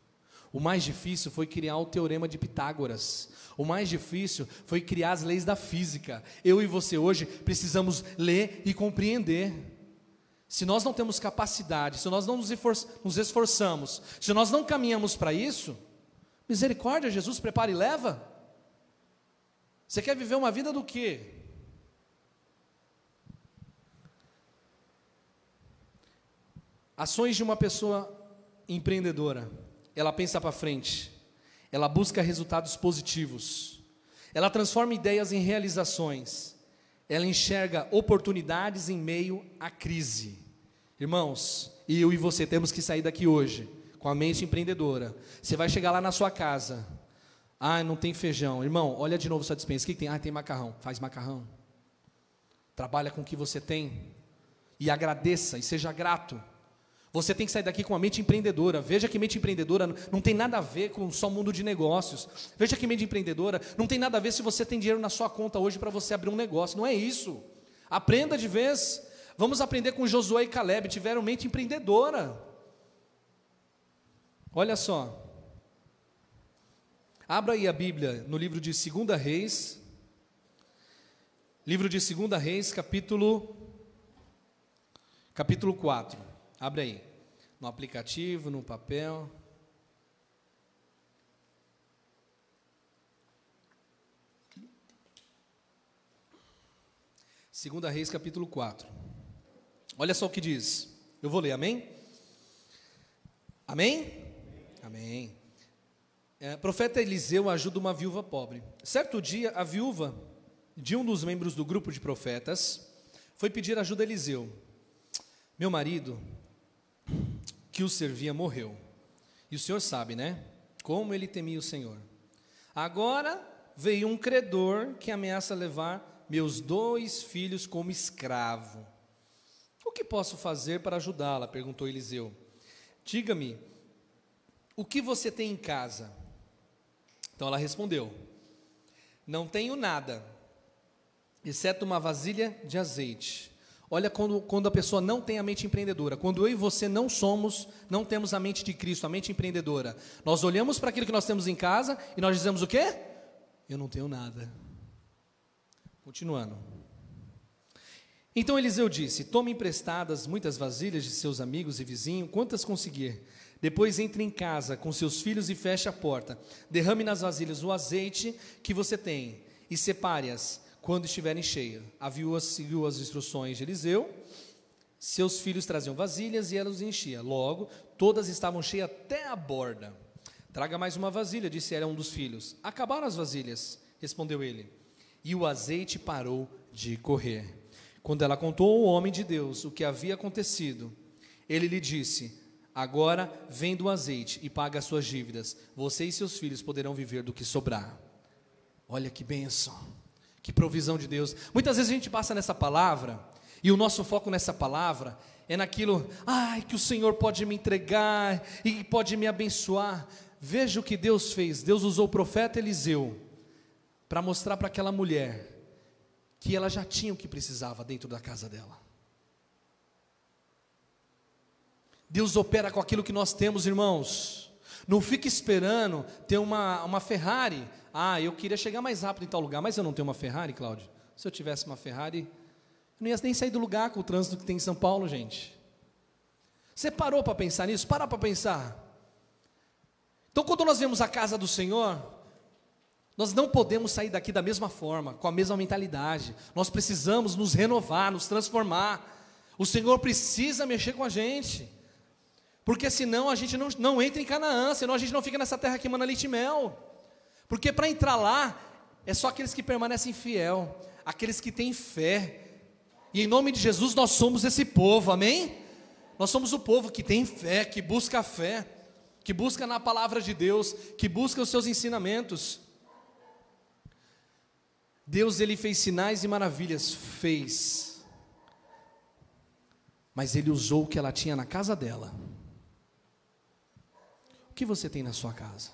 O mais difícil foi criar o teorema de Pitágoras. O mais difícil foi criar as leis da física. Eu e você hoje precisamos ler e compreender. Se nós não temos capacidade, se nós não nos esforçamos, se nós não caminhamos para isso, misericórdia, Jesus prepara e leva. Você quer viver uma vida do quê? Ações de uma pessoa empreendedora. Ela pensa para frente. Ela busca resultados positivos. Ela transforma ideias em realizações. Ela enxerga oportunidades em meio à crise. Irmãos, eu e você temos que sair daqui hoje com a mente empreendedora. Você vai chegar lá na sua casa. Ah, não tem feijão. Irmão, olha de novo sua dispensa. O que tem? Ah, tem macarrão. Faz macarrão. Trabalha com o que você tem. E agradeça e seja grato. Você tem que sair daqui com a mente empreendedora. Veja que mente empreendedora não tem nada a ver com só mundo de negócios. Veja que mente empreendedora não tem nada a ver se você tem dinheiro na sua conta hoje para você abrir um negócio. Não é isso. Aprenda de vez. Vamos aprender com Josué e Caleb. Tiveram mente empreendedora. Olha só. Abra aí a Bíblia no livro de 2 Reis. Livro de 2 Reis, capítulo capítulo 4. Abre aí. No aplicativo, no papel. Segunda Reis, capítulo 4. Olha só o que diz. Eu vou ler, amém? Amém? Amém. É, profeta Eliseu ajuda uma viúva pobre. Certo dia, a viúva de um dos membros do grupo de profetas foi pedir ajuda a Eliseu. Meu marido, que o servia, morreu. E o senhor sabe, né? Como ele temia o Senhor. Agora veio um credor que ameaça levar meus dois filhos como escravo. Que posso fazer para ajudá-la? perguntou Eliseu. Diga-me, o que você tem em casa? Então ela respondeu: Não tenho nada, exceto uma vasilha de azeite. Olha quando, quando a pessoa não tem a mente empreendedora. Quando eu e você não somos, não temos a mente de Cristo, a mente empreendedora. Nós olhamos para aquilo que nós temos em casa e nós dizemos o quê? Eu não tenho nada. Continuando. Então Eliseu disse: Tome emprestadas muitas vasilhas de seus amigos e vizinhos, quantas conseguir. Depois entre em casa com seus filhos e feche a porta. Derrame nas vasilhas o azeite que você tem e separe-as quando estiverem cheias. A viúva seguiu as instruções de Eliseu. Seus filhos traziam vasilhas e ela os enchia. Logo, todas estavam cheias até a borda. Traga mais uma vasilha, disse ela a um dos filhos. Acabaram as vasilhas, respondeu ele. E o azeite parou de correr. Quando ela contou ao homem de Deus o que havia acontecido, ele lhe disse: Agora venda o azeite e paga as suas dívidas. Você e seus filhos poderão viver do que sobrar. Olha que bênção, que provisão de Deus. Muitas vezes a gente passa nessa palavra e o nosso foco nessa palavra é naquilo, ai, que o Senhor pode me entregar e pode me abençoar. Veja o que Deus fez. Deus usou o profeta Eliseu para mostrar para aquela mulher que ela já tinha o que precisava dentro da casa dela. Deus opera com aquilo que nós temos, irmãos. Não fique esperando ter uma, uma Ferrari. Ah, eu queria chegar mais rápido em tal lugar, mas eu não tenho uma Ferrari, Cláudio. Se eu tivesse uma Ferrari, eu não ia nem sair do lugar com o trânsito que tem em São Paulo, gente. Você parou para pensar nisso? Para para pensar. Então, quando nós vemos a casa do Senhor, nós não podemos sair daqui da mesma forma, com a mesma mentalidade. Nós precisamos nos renovar, nos transformar. O Senhor precisa mexer com a gente. Porque senão a gente não, não entra em Canaã, senão a gente não fica nessa terra que manda leite e mel. Porque para entrar lá, é só aqueles que permanecem fiel, aqueles que têm fé. E em nome de Jesus nós somos esse povo, amém? Nós somos o povo que tem fé, que busca a fé, que busca na palavra de Deus, que busca os seus ensinamentos. Deus ele fez sinais e maravilhas, fez. Mas ele usou o que ela tinha na casa dela o que você tem na sua casa?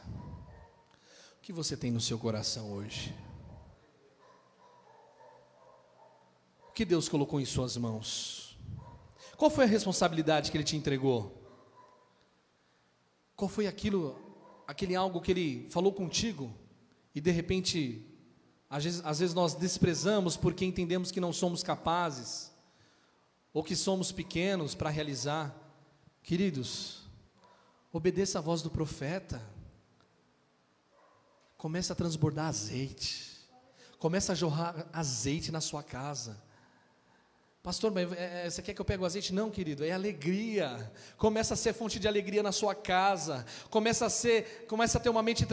O que você tem no seu coração hoje? que Deus colocou em suas mãos? Qual foi a responsabilidade que Ele te entregou? Qual foi aquilo, aquele algo que Ele falou contigo e de repente, às vezes, às vezes nós desprezamos porque entendemos que não somos capazes ou que somos pequenos para realizar? Queridos, obedeça a voz do profeta. Comece a transbordar azeite. Comece a jorrar azeite na sua casa. Pastor, mas é, é, você quer que eu pegue o azeite? Não, querido, é alegria. Começa a ser fonte de alegria na sua casa. Começa a ser, começa a ter uma mente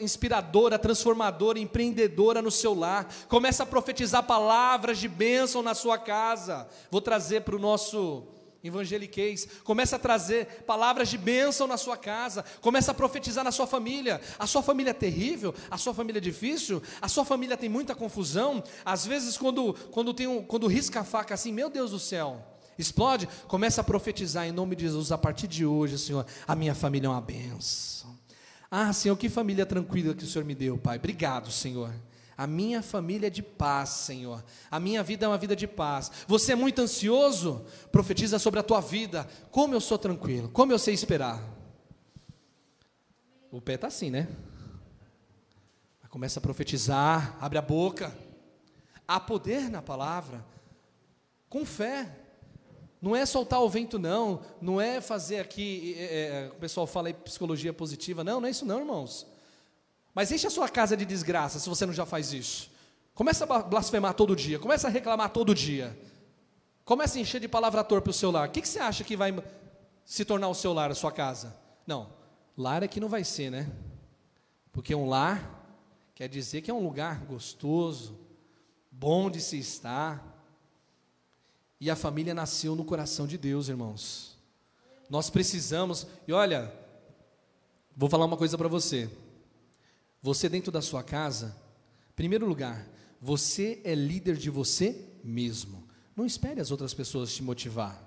inspiradora, transformadora, empreendedora no seu lar. Começa a profetizar palavras de bênção na sua casa. Vou trazer para o nosso evangeliquez, começa a trazer palavras de bênção na sua casa, começa a profetizar na sua família. A sua família é terrível, a sua família é difícil, a sua família tem muita confusão. Às vezes, quando, quando, tem um, quando risca a faca assim, meu Deus do céu, explode, começa a profetizar em nome de Jesus, a partir de hoje, Senhor, a minha família é uma benção. Ah, Senhor, que família tranquila que o Senhor me deu, Pai. Obrigado, Senhor. A minha família é de paz, Senhor. A minha vida é uma vida de paz. Você é muito ansioso? Profetiza sobre a tua vida. Como eu sou tranquilo, como eu sei esperar. O pé está assim, né? Começa a profetizar, abre a boca. Há poder na palavra. Com fé. Não é soltar o vento, não. Não é fazer aqui, é, é, o pessoal fala aí psicologia positiva. Não, não é isso não, irmãos. Mas enche a sua casa de desgraça se você não já faz isso. Começa a blasfemar todo dia, começa a reclamar todo dia. Começa a encher de palavra torpe o seu lar. O que, que você acha que vai se tornar o seu lar, a sua casa? Não, lar é que não vai ser, né? Porque um lar quer dizer que é um lugar gostoso, bom de se estar. E a família nasceu no coração de Deus, irmãos. Nós precisamos, e olha, vou falar uma coisa para você. Você dentro da sua casa, primeiro lugar, você é líder de você mesmo. Não espere as outras pessoas te motivar.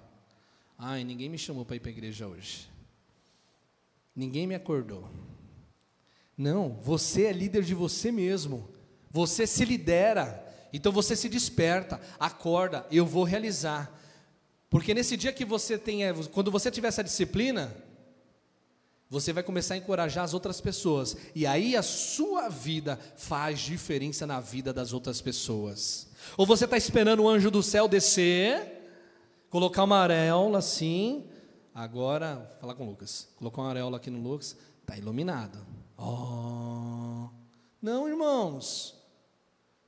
Ai, ninguém me chamou para ir para a igreja hoje. Ninguém me acordou. Não, você é líder de você mesmo. Você se lidera. Então você se desperta, acorda, eu vou realizar. Porque nesse dia que você tem, quando você tiver essa disciplina, você vai começar a encorajar as outras pessoas. E aí a sua vida faz diferença na vida das outras pessoas. Ou você está esperando o anjo do céu descer, colocar uma areola assim. Agora, falar com o Lucas. Colocou uma areola aqui no Lucas, está iluminado. Oh. Não, irmãos.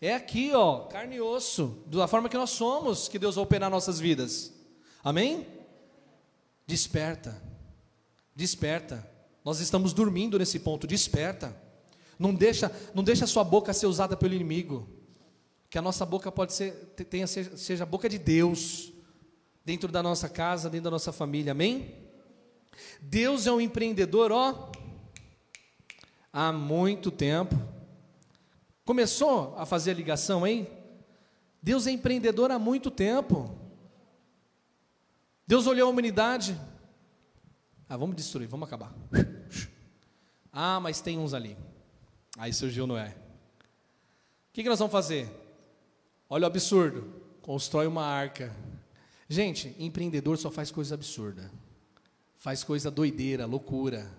É aqui, ó, carne e osso, da forma que nós somos, que Deus vai operar nossas vidas. Amém? Desperta. Desperta. Nós estamos dormindo nesse ponto, desperta. Não deixa, não deixa a sua boca ser usada pelo inimigo. Que a nossa boca pode ser, tenha, seja a boca de Deus, dentro da nossa casa, dentro da nossa família, amém? Deus é um empreendedor, ó, há muito tempo. Começou a fazer a ligação, hein? Deus é empreendedor há muito tempo. Deus olhou a humanidade, ah, vamos destruir, vamos acabar. Ah, mas tem uns ali. Aí surgiu Noé. O que, que nós vamos fazer? Olha o absurdo. Constrói uma arca. Gente, empreendedor só faz coisa absurda. Faz coisa doideira, loucura.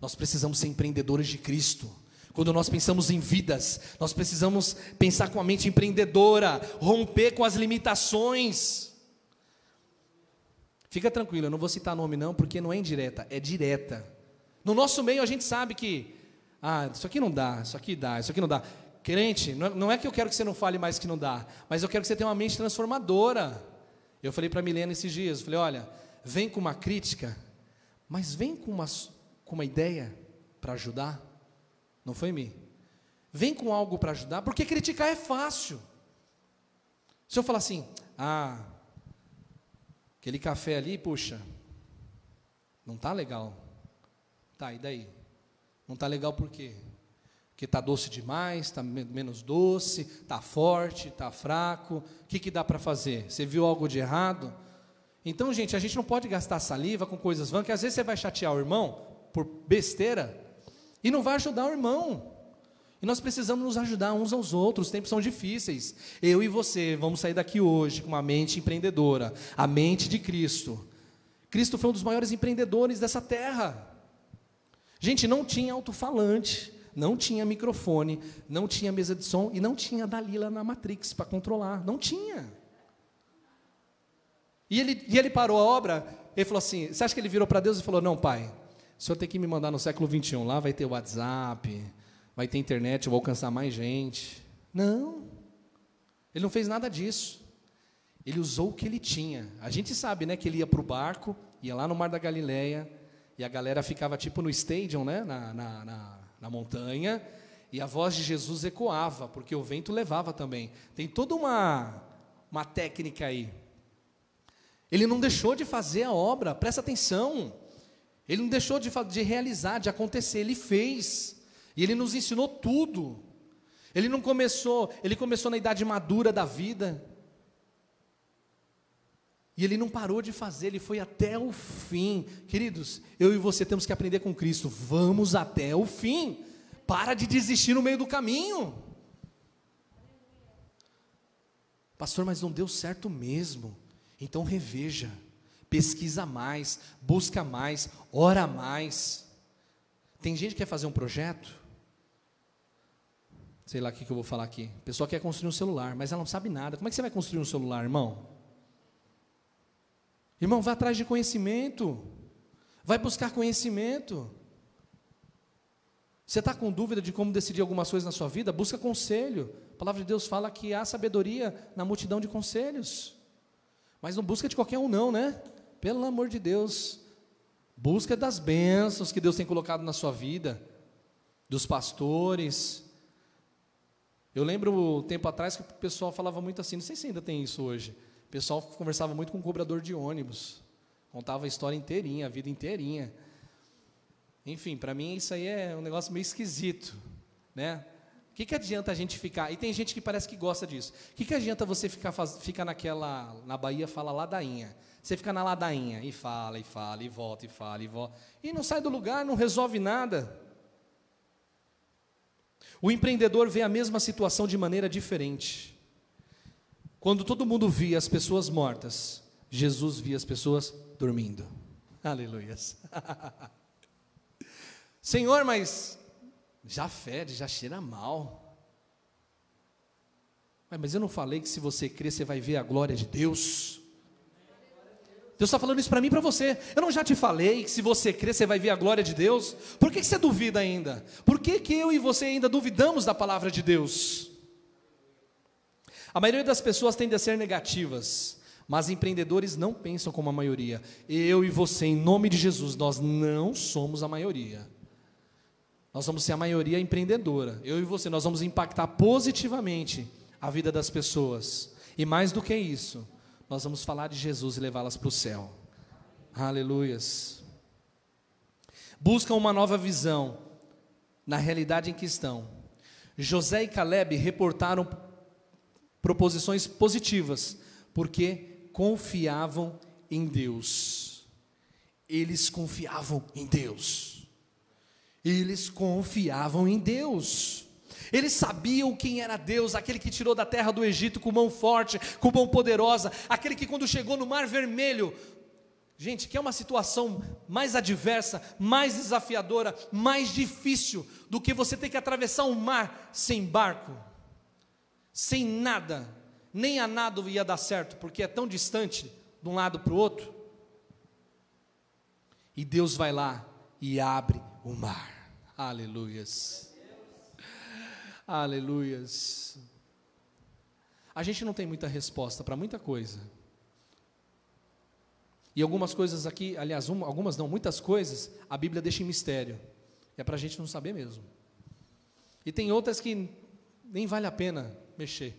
Nós precisamos ser empreendedores de Cristo. Quando nós pensamos em vidas, nós precisamos pensar com a mente empreendedora, romper com as limitações. Fica tranquilo, eu não vou citar nome não, porque não é indireta, é direta. No nosso meio a gente sabe que, ah, isso aqui não dá, isso aqui dá, isso aqui não dá. Crente, não é que eu quero que você não fale mais que não dá, mas eu quero que você tenha uma mente transformadora. Eu falei para Milena esses dias, eu falei, olha, vem com uma crítica, mas vem com uma, com uma ideia para ajudar. Não foi mim. Vem com algo para ajudar, porque criticar é fácil. Se eu falar assim, ah, Aquele café ali, puxa, não tá legal. Tá, e daí? Não tá legal por quê? Porque tá doce demais, tá menos doce, tá forte, tá fraco. O que, que dá para fazer? Você viu algo de errado? Então, gente, a gente não pode gastar saliva com coisas vãs, que às vezes você vai chatear o irmão por besteira e não vai ajudar o irmão. E nós precisamos nos ajudar uns aos outros, os tempos são difíceis. Eu e você vamos sair daqui hoje com uma mente empreendedora, a mente de Cristo. Cristo foi um dos maiores empreendedores dessa terra. Gente, não tinha alto-falante, não tinha microfone, não tinha mesa de som e não tinha Dalila na Matrix para controlar. Não tinha. E ele, e ele parou a obra, ele falou assim: Você acha que ele virou para Deus e falou: Não, pai, o senhor tem que me mandar no século 21, lá vai ter WhatsApp, vai ter internet, eu vou alcançar mais gente. Não, ele não fez nada disso. Ele usou o que ele tinha. A gente sabe, né, que ele ia para o barco, ia lá no Mar da Galileia, e a galera ficava tipo no stadium, né, na, na, na, na montanha, e a voz de Jesus ecoava, porque o vento levava também. Tem toda uma, uma técnica aí. Ele não deixou de fazer a obra, presta atenção. Ele não deixou de, de realizar, de acontecer, ele fez. E ele nos ensinou tudo. Ele não começou, ele começou na idade madura da vida. E ele não parou de fazer, ele foi até o fim. Queridos, eu e você temos que aprender com Cristo. Vamos até o fim. Para de desistir no meio do caminho. Pastor, mas não deu certo mesmo. Então reveja pesquisa mais, busca mais, ora mais. Tem gente que quer fazer um projeto, sei lá o que, que eu vou falar aqui. A pessoa quer construir um celular, mas ela não sabe nada. Como é que você vai construir um celular, irmão? Irmão, vai atrás de conhecimento, vai buscar conhecimento. Você está com dúvida de como decidir algumas coisas na sua vida? Busca conselho. A palavra de Deus fala que há sabedoria na multidão de conselhos. Mas não busca de qualquer um, não, né? Pelo amor de Deus, busca das bênçãos que Deus tem colocado na sua vida, dos pastores. Eu lembro tempo atrás que o pessoal falava muito assim, não sei se ainda tem isso hoje. O pessoal conversava muito com o cobrador de ônibus, contava a história inteirinha, a vida inteirinha. Enfim, para mim isso aí é um negócio meio esquisito, né? O que, que adianta a gente ficar? E tem gente que parece que gosta disso. O que, que adianta você ficar, faz, ficar naquela. Na Bahia fala ladainha. Você fica na ladainha e fala, e fala, e volta, e fala, e volta. E não sai do lugar, não resolve nada. O empreendedor vê a mesma situação de maneira diferente. Quando todo mundo via as pessoas mortas, Jesus via as pessoas dormindo. Aleluias. Senhor, mas já fede, já cheira mal. Mas eu não falei que se você crer, você vai ver a glória de Deus. Deus está falando isso para mim e para você. Eu não já te falei que se você crer, você vai ver a glória de Deus? Por que, que você duvida ainda? Por que, que eu e você ainda duvidamos da palavra de Deus? A maioria das pessoas tende a ser negativas, mas empreendedores não pensam como a maioria. Eu e você, em nome de Jesus, nós não somos a maioria. Nós vamos ser a maioria empreendedora. Eu e você, nós vamos impactar positivamente a vida das pessoas. E mais do que isso, nós vamos falar de Jesus e levá-las para o céu. Aleluias. Buscam uma nova visão na realidade em que estão. José e Caleb reportaram proposições positivas, porque confiavam em Deus. Eles confiavam em Deus. Eles confiavam em Deus. Eles sabiam quem era Deus, aquele que tirou da terra do Egito com mão forte, com mão poderosa, aquele que quando chegou no Mar Vermelho, gente, que é uma situação mais adversa, mais desafiadora, mais difícil do que você ter que atravessar um mar sem barco, sem nada, nem a nado ia dar certo, porque é tão distante de um lado para o outro. E Deus vai lá e abre o mar. Aleluias. Aleluias. A gente não tem muita resposta para muita coisa. E algumas coisas aqui, aliás, uma, algumas não, muitas coisas, a Bíblia deixa em mistério. É para a gente não saber mesmo. E tem outras que nem vale a pena mexer.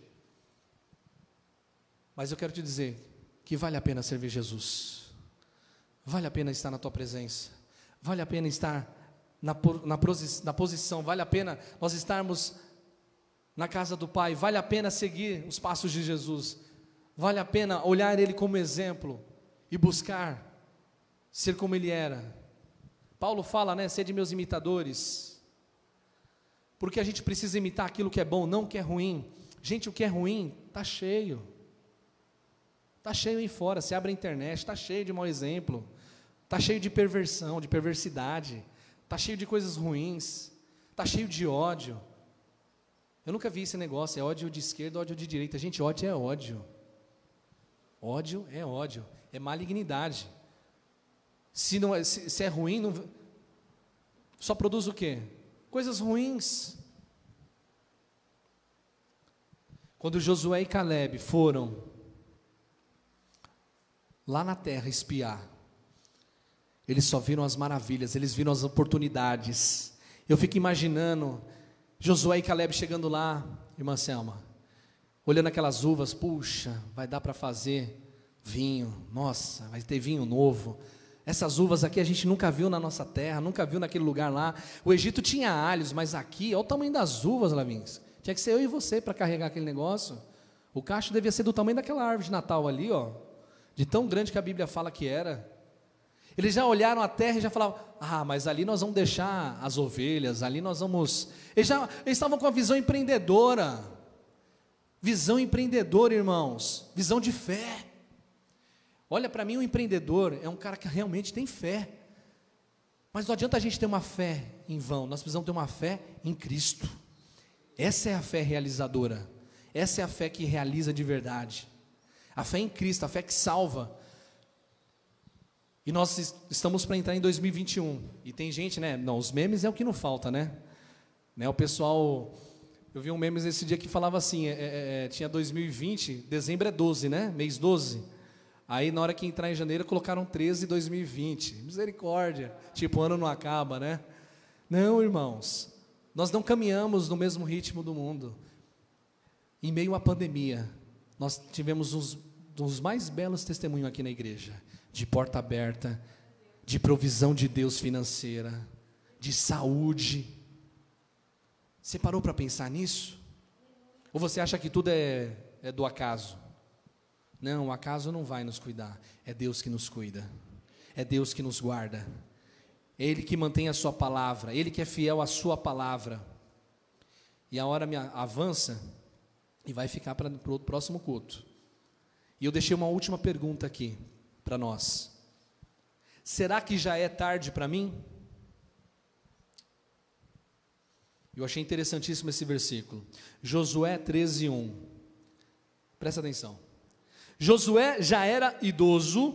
Mas eu quero te dizer que vale a pena servir Jesus. Vale a pena estar na tua presença. Vale a pena estar na, na, na posição, vale a pena nós estarmos na casa do Pai, vale a pena seguir os passos de Jesus, vale a pena olhar Ele como exemplo e buscar ser como Ele era. Paulo fala, né? Sede meus imitadores. porque a gente precisa imitar aquilo que é bom, não o que é ruim. Gente, o que é ruim está cheio. Está cheio aí fora. Você abre a internet, está cheio de mau exemplo. Está cheio de perversão, de perversidade. Está cheio de coisas ruins. Está cheio de ódio. Eu nunca vi esse negócio, é ódio de esquerda, ódio de direita. Gente, ódio é ódio. Ódio é ódio, é malignidade. Se, não é, se, se é ruim, não, só produz o quê? Coisas ruins. Quando Josué e Caleb foram lá na terra espiar, eles só viram as maravilhas, eles viram as oportunidades. Eu fico imaginando Josué e Caleb chegando lá, irmã Selma, olhando aquelas uvas, puxa, vai dar para fazer vinho, nossa, vai ter vinho novo. Essas uvas aqui a gente nunca viu na nossa terra, nunca viu naquele lugar lá. O Egito tinha alhos, mas aqui, olha o tamanho das uvas, Lavins. Tinha que ser eu e você para carregar aquele negócio. O cacho devia ser do tamanho daquela árvore de Natal ali, ó, de tão grande que a Bíblia fala que era. Eles já olharam a terra e já falavam: Ah, mas ali nós vamos deixar as ovelhas, ali nós vamos. Eles, já, eles estavam com a visão empreendedora. Visão empreendedora, irmãos. Visão de fé. Olha, para mim, um empreendedor é um cara que realmente tem fé. Mas não adianta a gente ter uma fé em vão, nós precisamos ter uma fé em Cristo. Essa é a fé realizadora. Essa é a fé que realiza de verdade. A fé em Cristo, a fé que salva. E nós estamos para entrar em 2021. E tem gente, né? Não, os memes é o que não falta, né? né? O pessoal. Eu vi um memes esse dia que falava assim: é, é, é tinha 2020, dezembro é 12, né? Mês 12. Aí na hora que entrar em janeiro colocaram 13 2020. Misericórdia. Tipo, o ano não acaba, né? Não, irmãos. Nós não caminhamos no mesmo ritmo do mundo. Em meio à pandemia, nós tivemos uns dos mais belos testemunhos aqui na igreja de porta aberta, de provisão de Deus financeira, de saúde. Você parou para pensar nisso? Ou você acha que tudo é, é do acaso? Não, o acaso não vai nos cuidar. É Deus que nos cuida. É Deus que nos guarda. É Ele que mantém a sua palavra. Ele que é fiel à sua palavra. E a hora me avança e vai ficar para o próximo culto. E eu deixei uma última pergunta aqui para nós. Será que já é tarde para mim? Eu achei interessantíssimo esse versículo. Josué 13, 1. Presta atenção. Josué já era idoso,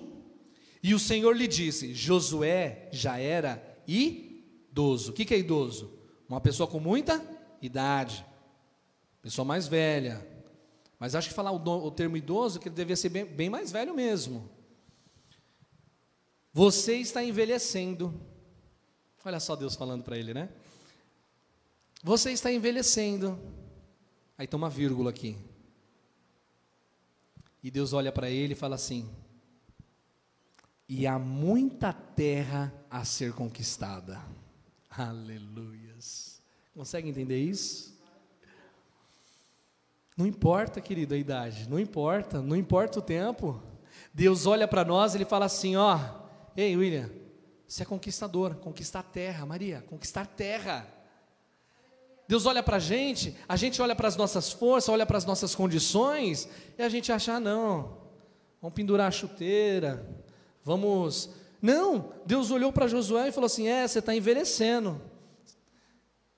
e o Senhor lhe disse: Josué já era idoso. O que, é idoso? Uma pessoa com muita idade, pessoa mais velha. Mas acho que falar o, termo idoso, que ele devia ser bem, bem mais velho mesmo. Você está envelhecendo. Olha só Deus falando para ele, né? Você está envelhecendo. Aí toma uma vírgula aqui. E Deus olha para ele e fala assim: E há muita terra a ser conquistada. Aleluias. Consegue entender isso? Não importa, querido, a idade, não importa, não importa o tempo. Deus olha para nós ele fala assim: ó, Ei, William, você é conquistador, conquistar terra, Maria, conquistar terra. Deus olha para a gente, a gente olha para as nossas forças, olha para as nossas condições, e a gente acha, ah, não, vamos pendurar a chuteira, vamos. Não, Deus olhou para Josué e falou assim: é, você está envelhecendo.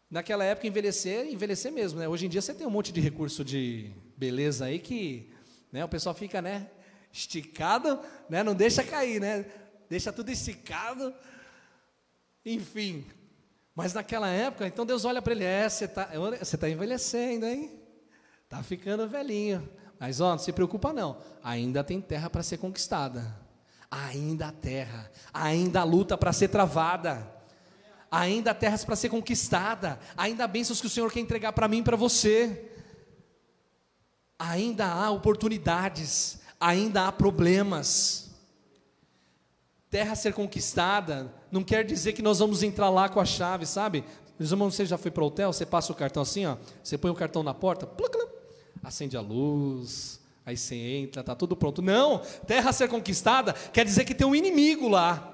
Naquela época, envelhecer, envelhecer mesmo, né? Hoje em dia você tem um monte de recurso de beleza aí que né, o pessoal fica, né, esticado, né, não deixa cair, né? Deixa tudo esticado, enfim. Mas naquela época, então Deus olha para ele, é, você está tá envelhecendo, hein? Está ficando velhinho. Mas ó, não se preocupa não, ainda tem terra para ser conquistada. Ainda há terra, ainda há luta para ser travada. Ainda há terras para ser conquistada, ainda há bênçãos que o Senhor quer entregar para mim e para você. Ainda há oportunidades, ainda há problemas. Terra ser conquistada não quer dizer que nós vamos entrar lá com a chave, sabe? Você já foi para o hotel, você passa o cartão assim, ó, você põe o cartão na porta, acende a luz, aí você entra, está tudo pronto. Não, terra ser conquistada quer dizer que tem um inimigo lá.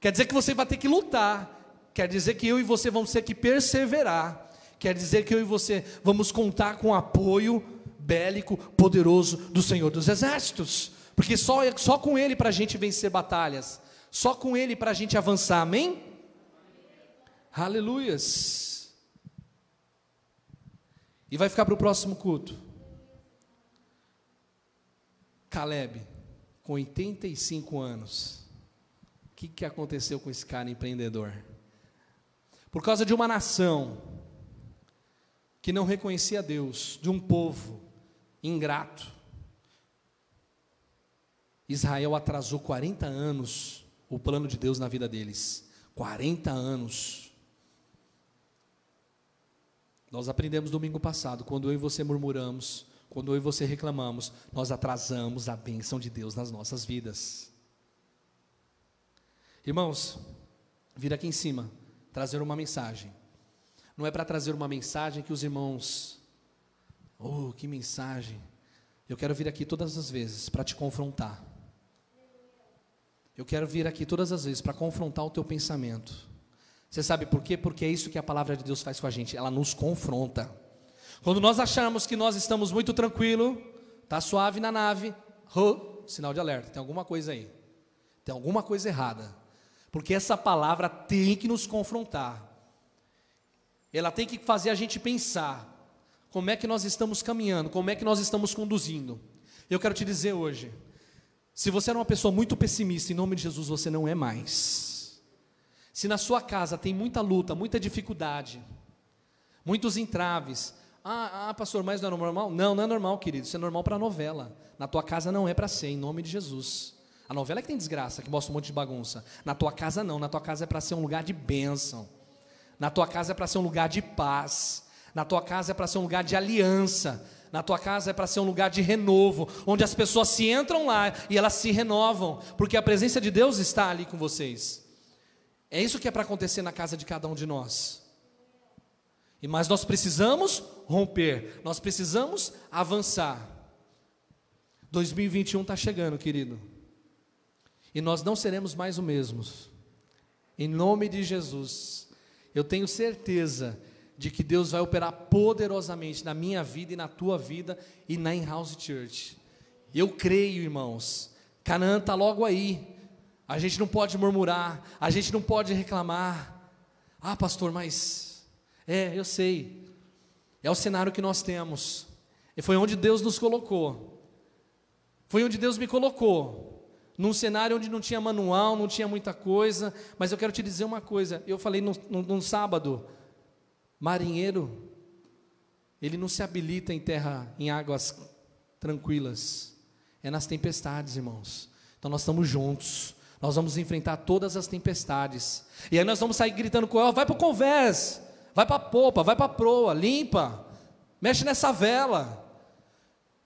Quer dizer que você vai ter que lutar. Quer dizer que eu e você vamos ter que perseverar. Quer dizer que eu e você vamos contar com o apoio bélico poderoso do Senhor dos Exércitos, porque só, só com Ele para a gente vencer batalhas, só com Ele para a gente avançar, amém? Aleluias. E vai ficar para o próximo culto. Caleb, com 85 anos. O que, que aconteceu com esse cara empreendedor? Por causa de uma nação que não reconhecia Deus, de um povo ingrato. Israel atrasou 40 anos o plano de Deus na vida deles. 40 anos. Nós aprendemos domingo passado, quando eu e você murmuramos, quando eu e você reclamamos, nós atrasamos a bênção de Deus nas nossas vidas. Irmãos, vir aqui em cima, trazer uma mensagem. Não é para trazer uma mensagem que os irmãos, oh, que mensagem. Eu quero vir aqui todas as vezes para te confrontar. Eu quero vir aqui todas as vezes para confrontar o teu pensamento. Você sabe por quê? Porque é isso que a palavra de Deus faz com a gente, ela nos confronta. Quando nós achamos que nós estamos muito tranquilo, tá suave na nave, oh, sinal de alerta, tem alguma coisa aí. Tem alguma coisa errada. Porque essa palavra tem que nos confrontar. Ela tem que fazer a gente pensar como é que nós estamos caminhando, como é que nós estamos conduzindo. Eu quero te dizer hoje, se você era uma pessoa muito pessimista, em nome de Jesus você não é mais. Se na sua casa tem muita luta, muita dificuldade, muitos entraves, ah, ah, pastor, mas não é normal? Não, não é normal, querido. Isso é normal para a novela. Na tua casa não é para ser, em nome de Jesus. A novela é que tem desgraça, que mostra um monte de bagunça. Na tua casa não. Na tua casa é para ser um lugar de bênção. Na tua casa é para ser um lugar de paz. Na tua casa é para ser um lugar de aliança. Na tua casa é para ser um lugar de renovo, onde as pessoas se entram lá e elas se renovam, porque a presença de Deus está ali com vocês. É isso que é para acontecer na casa de cada um de nós. E mas nós precisamos romper, nós precisamos avançar. 2021 está chegando, querido. E nós não seremos mais os mesmos. Em nome de Jesus, eu tenho certeza de que Deus vai operar poderosamente na minha vida e na tua vida e na In-House Church. Eu creio, irmãos. Canaã está logo aí. A gente não pode murmurar, a gente não pode reclamar. Ah, pastor, mas é, eu sei. É o cenário que nós temos. E foi onde Deus nos colocou. Foi onde Deus me colocou. Num cenário onde não tinha manual, não tinha muita coisa. Mas eu quero te dizer uma coisa. Eu falei no, no sábado: marinheiro, ele não se habilita em terra, em águas tranquilas. É nas tempestades, irmãos. Então nós estamos juntos. Nós vamos enfrentar todas as tempestades. E aí nós vamos sair gritando com ela: vai para o convés vai para a popa, vai para a proa, limpa, mexe nessa vela.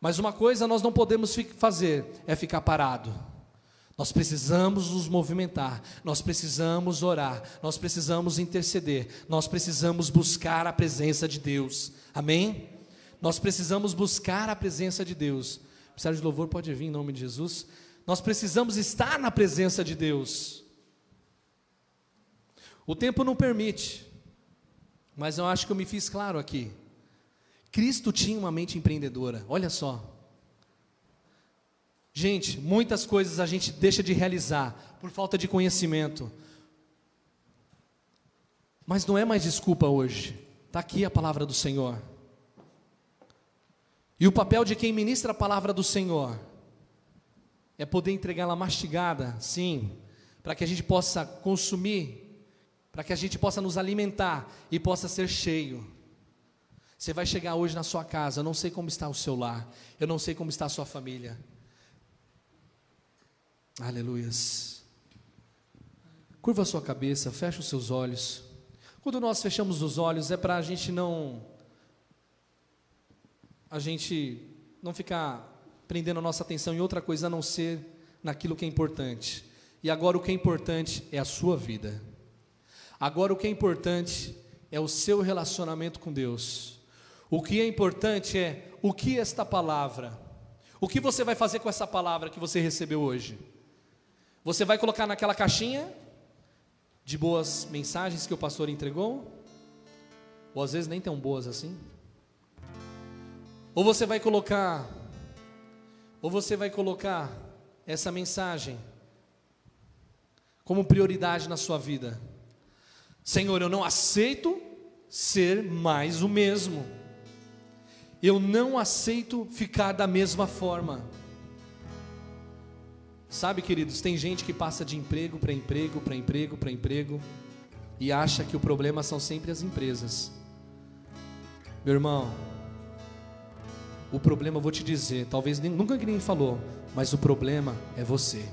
Mas uma coisa nós não podemos fazer é ficar parado. Nós precisamos nos movimentar, nós precisamos orar, nós precisamos interceder, nós precisamos buscar a presença de Deus. Amém? Nós precisamos buscar a presença de Deus. O de louvor pode vir em nome de Jesus. Nós precisamos estar na presença de Deus. O tempo não permite. Mas eu acho que eu me fiz claro aqui. Cristo tinha uma mente empreendedora, olha só. Gente, muitas coisas a gente deixa de realizar por falta de conhecimento. Mas não é mais desculpa hoje. Está aqui a palavra do Senhor. E o papel de quem ministra a palavra do Senhor é poder entregá-la mastigada, sim, para que a gente possa consumir para que a gente possa nos alimentar e possa ser cheio. Você vai chegar hoje na sua casa, eu não sei como está o seu lar, eu não sei como está a sua família. Aleluias. Curva a sua cabeça, fecha os seus olhos. Quando nós fechamos os olhos é para a gente não a gente não ficar prendendo a nossa atenção em outra coisa a não ser naquilo que é importante. E agora o que é importante é a sua vida. Agora, o que é importante é o seu relacionamento com Deus. O que é importante é o que esta palavra, o que você vai fazer com essa palavra que você recebeu hoje? Você vai colocar naquela caixinha de boas mensagens que o pastor entregou? Ou às vezes nem tão boas assim. Ou você vai colocar, ou você vai colocar essa mensagem como prioridade na sua vida. Senhor, eu não aceito ser mais o mesmo. Eu não aceito ficar da mesma forma. Sabe, queridos, tem gente que passa de emprego para emprego, para emprego, para emprego e acha que o problema são sempre as empresas. Meu irmão, o problema, eu vou te dizer, talvez nem, nunca ninguém falou, mas o problema é você.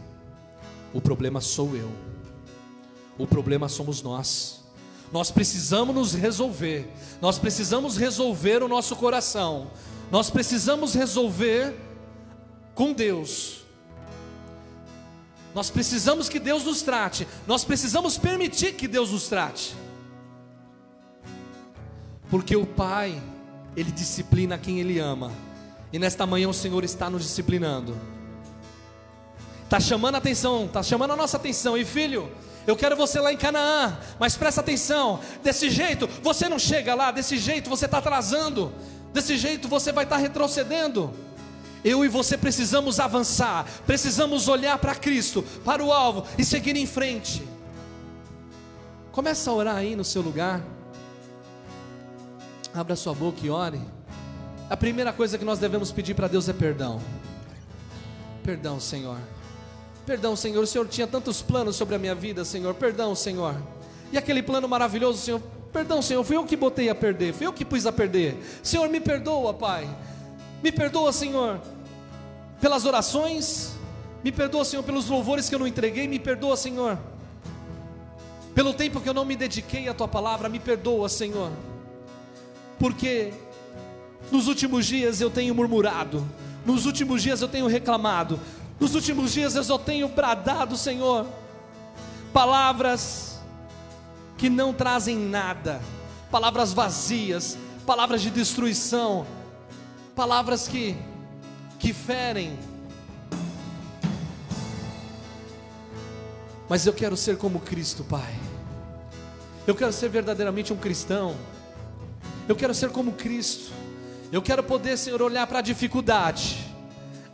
O problema sou eu. O problema somos nós. Nós precisamos nos resolver. Nós precisamos resolver o nosso coração. Nós precisamos resolver com Deus. Nós precisamos que Deus nos trate. Nós precisamos permitir que Deus nos trate. Porque o Pai, Ele disciplina quem Ele ama. E nesta manhã o Senhor está nos disciplinando. Está chamando a atenção, está chamando a nossa atenção. E filho, eu quero você lá em Canaã, mas presta atenção: desse jeito você não chega lá, desse jeito você está atrasando, desse jeito você vai estar tá retrocedendo. Eu e você precisamos avançar, precisamos olhar para Cristo, para o alvo e seguir em frente. Começa a orar aí no seu lugar. Abra sua boca e ore. A primeira coisa que nós devemos pedir para Deus é perdão. Perdão, Senhor. Perdão, Senhor. O Senhor tinha tantos planos sobre a minha vida, Senhor. Perdão, Senhor. E aquele plano maravilhoso, Senhor. Perdão, Senhor. Fui eu que botei a perder. Fui eu que pus a perder. Senhor, me perdoa, Pai. Me perdoa, Senhor, pelas orações. Me perdoa, Senhor, pelos louvores que eu não entreguei. Me perdoa, Senhor, pelo tempo que eu não me dediquei à tua palavra. Me perdoa, Senhor, porque nos últimos dias eu tenho murmurado, nos últimos dias eu tenho reclamado, nos últimos dias eu só tenho bradado, Senhor, palavras que não trazem nada, palavras vazias, palavras de destruição, palavras que que ferem. Mas eu quero ser como Cristo, Pai. Eu quero ser verdadeiramente um cristão. Eu quero ser como Cristo. Eu quero poder, Senhor, olhar para a dificuldade.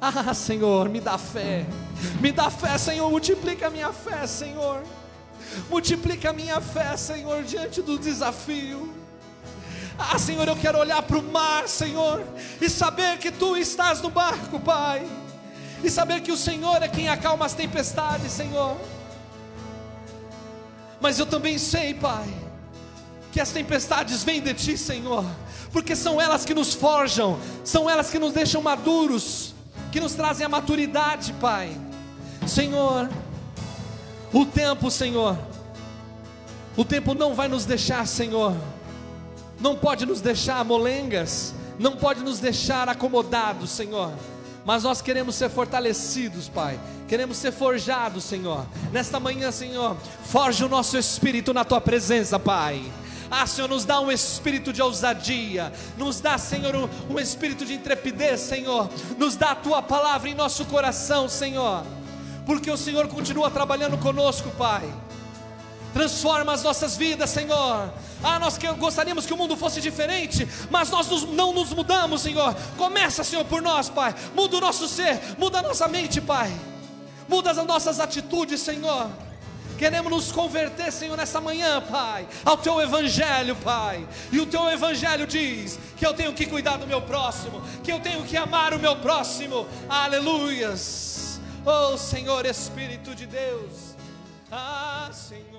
Ah, Senhor, me dá fé. Me dá fé, Senhor. Multiplica a minha fé, Senhor. Multiplica a minha fé, Senhor, diante do desafio. Ah, Senhor, eu quero olhar para o mar, Senhor, e saber que Tu estás no barco, Pai. E saber que o Senhor é quem acalma as tempestades, Senhor. Mas eu também sei, Pai, que as tempestades vêm de Ti, Senhor porque são elas que nos forjam, são elas que nos deixam maduros, que nos trazem a maturidade, Pai. Senhor, o tempo, Senhor, o tempo não vai nos deixar, Senhor, não pode nos deixar molengas, não pode nos deixar acomodados, Senhor. Mas nós queremos ser fortalecidos, Pai. Queremos ser forjados, Senhor. Nesta manhã, Senhor, forja o nosso espírito na tua presença, Pai. Ah, Senhor, nos dá um espírito de ousadia, nos dá, Senhor, um, um espírito de intrepidez, Senhor, nos dá a tua palavra em nosso coração, Senhor, porque o Senhor continua trabalhando conosco, Pai. Transforma as nossas vidas, Senhor. Ah, nós gostaríamos que o mundo fosse diferente, mas nós não nos mudamos, Senhor. Começa, Senhor, por nós, Pai. Muda o nosso ser, muda a nossa mente, Pai. Muda as nossas atitudes, Senhor. Queremos nos converter, Senhor, nessa manhã, Pai, ao Teu Evangelho, Pai. E o Teu Evangelho diz que eu tenho que cuidar do meu próximo, que eu tenho que amar o meu próximo. Aleluias. Oh, Senhor, Espírito de Deus. Ah, Senhor.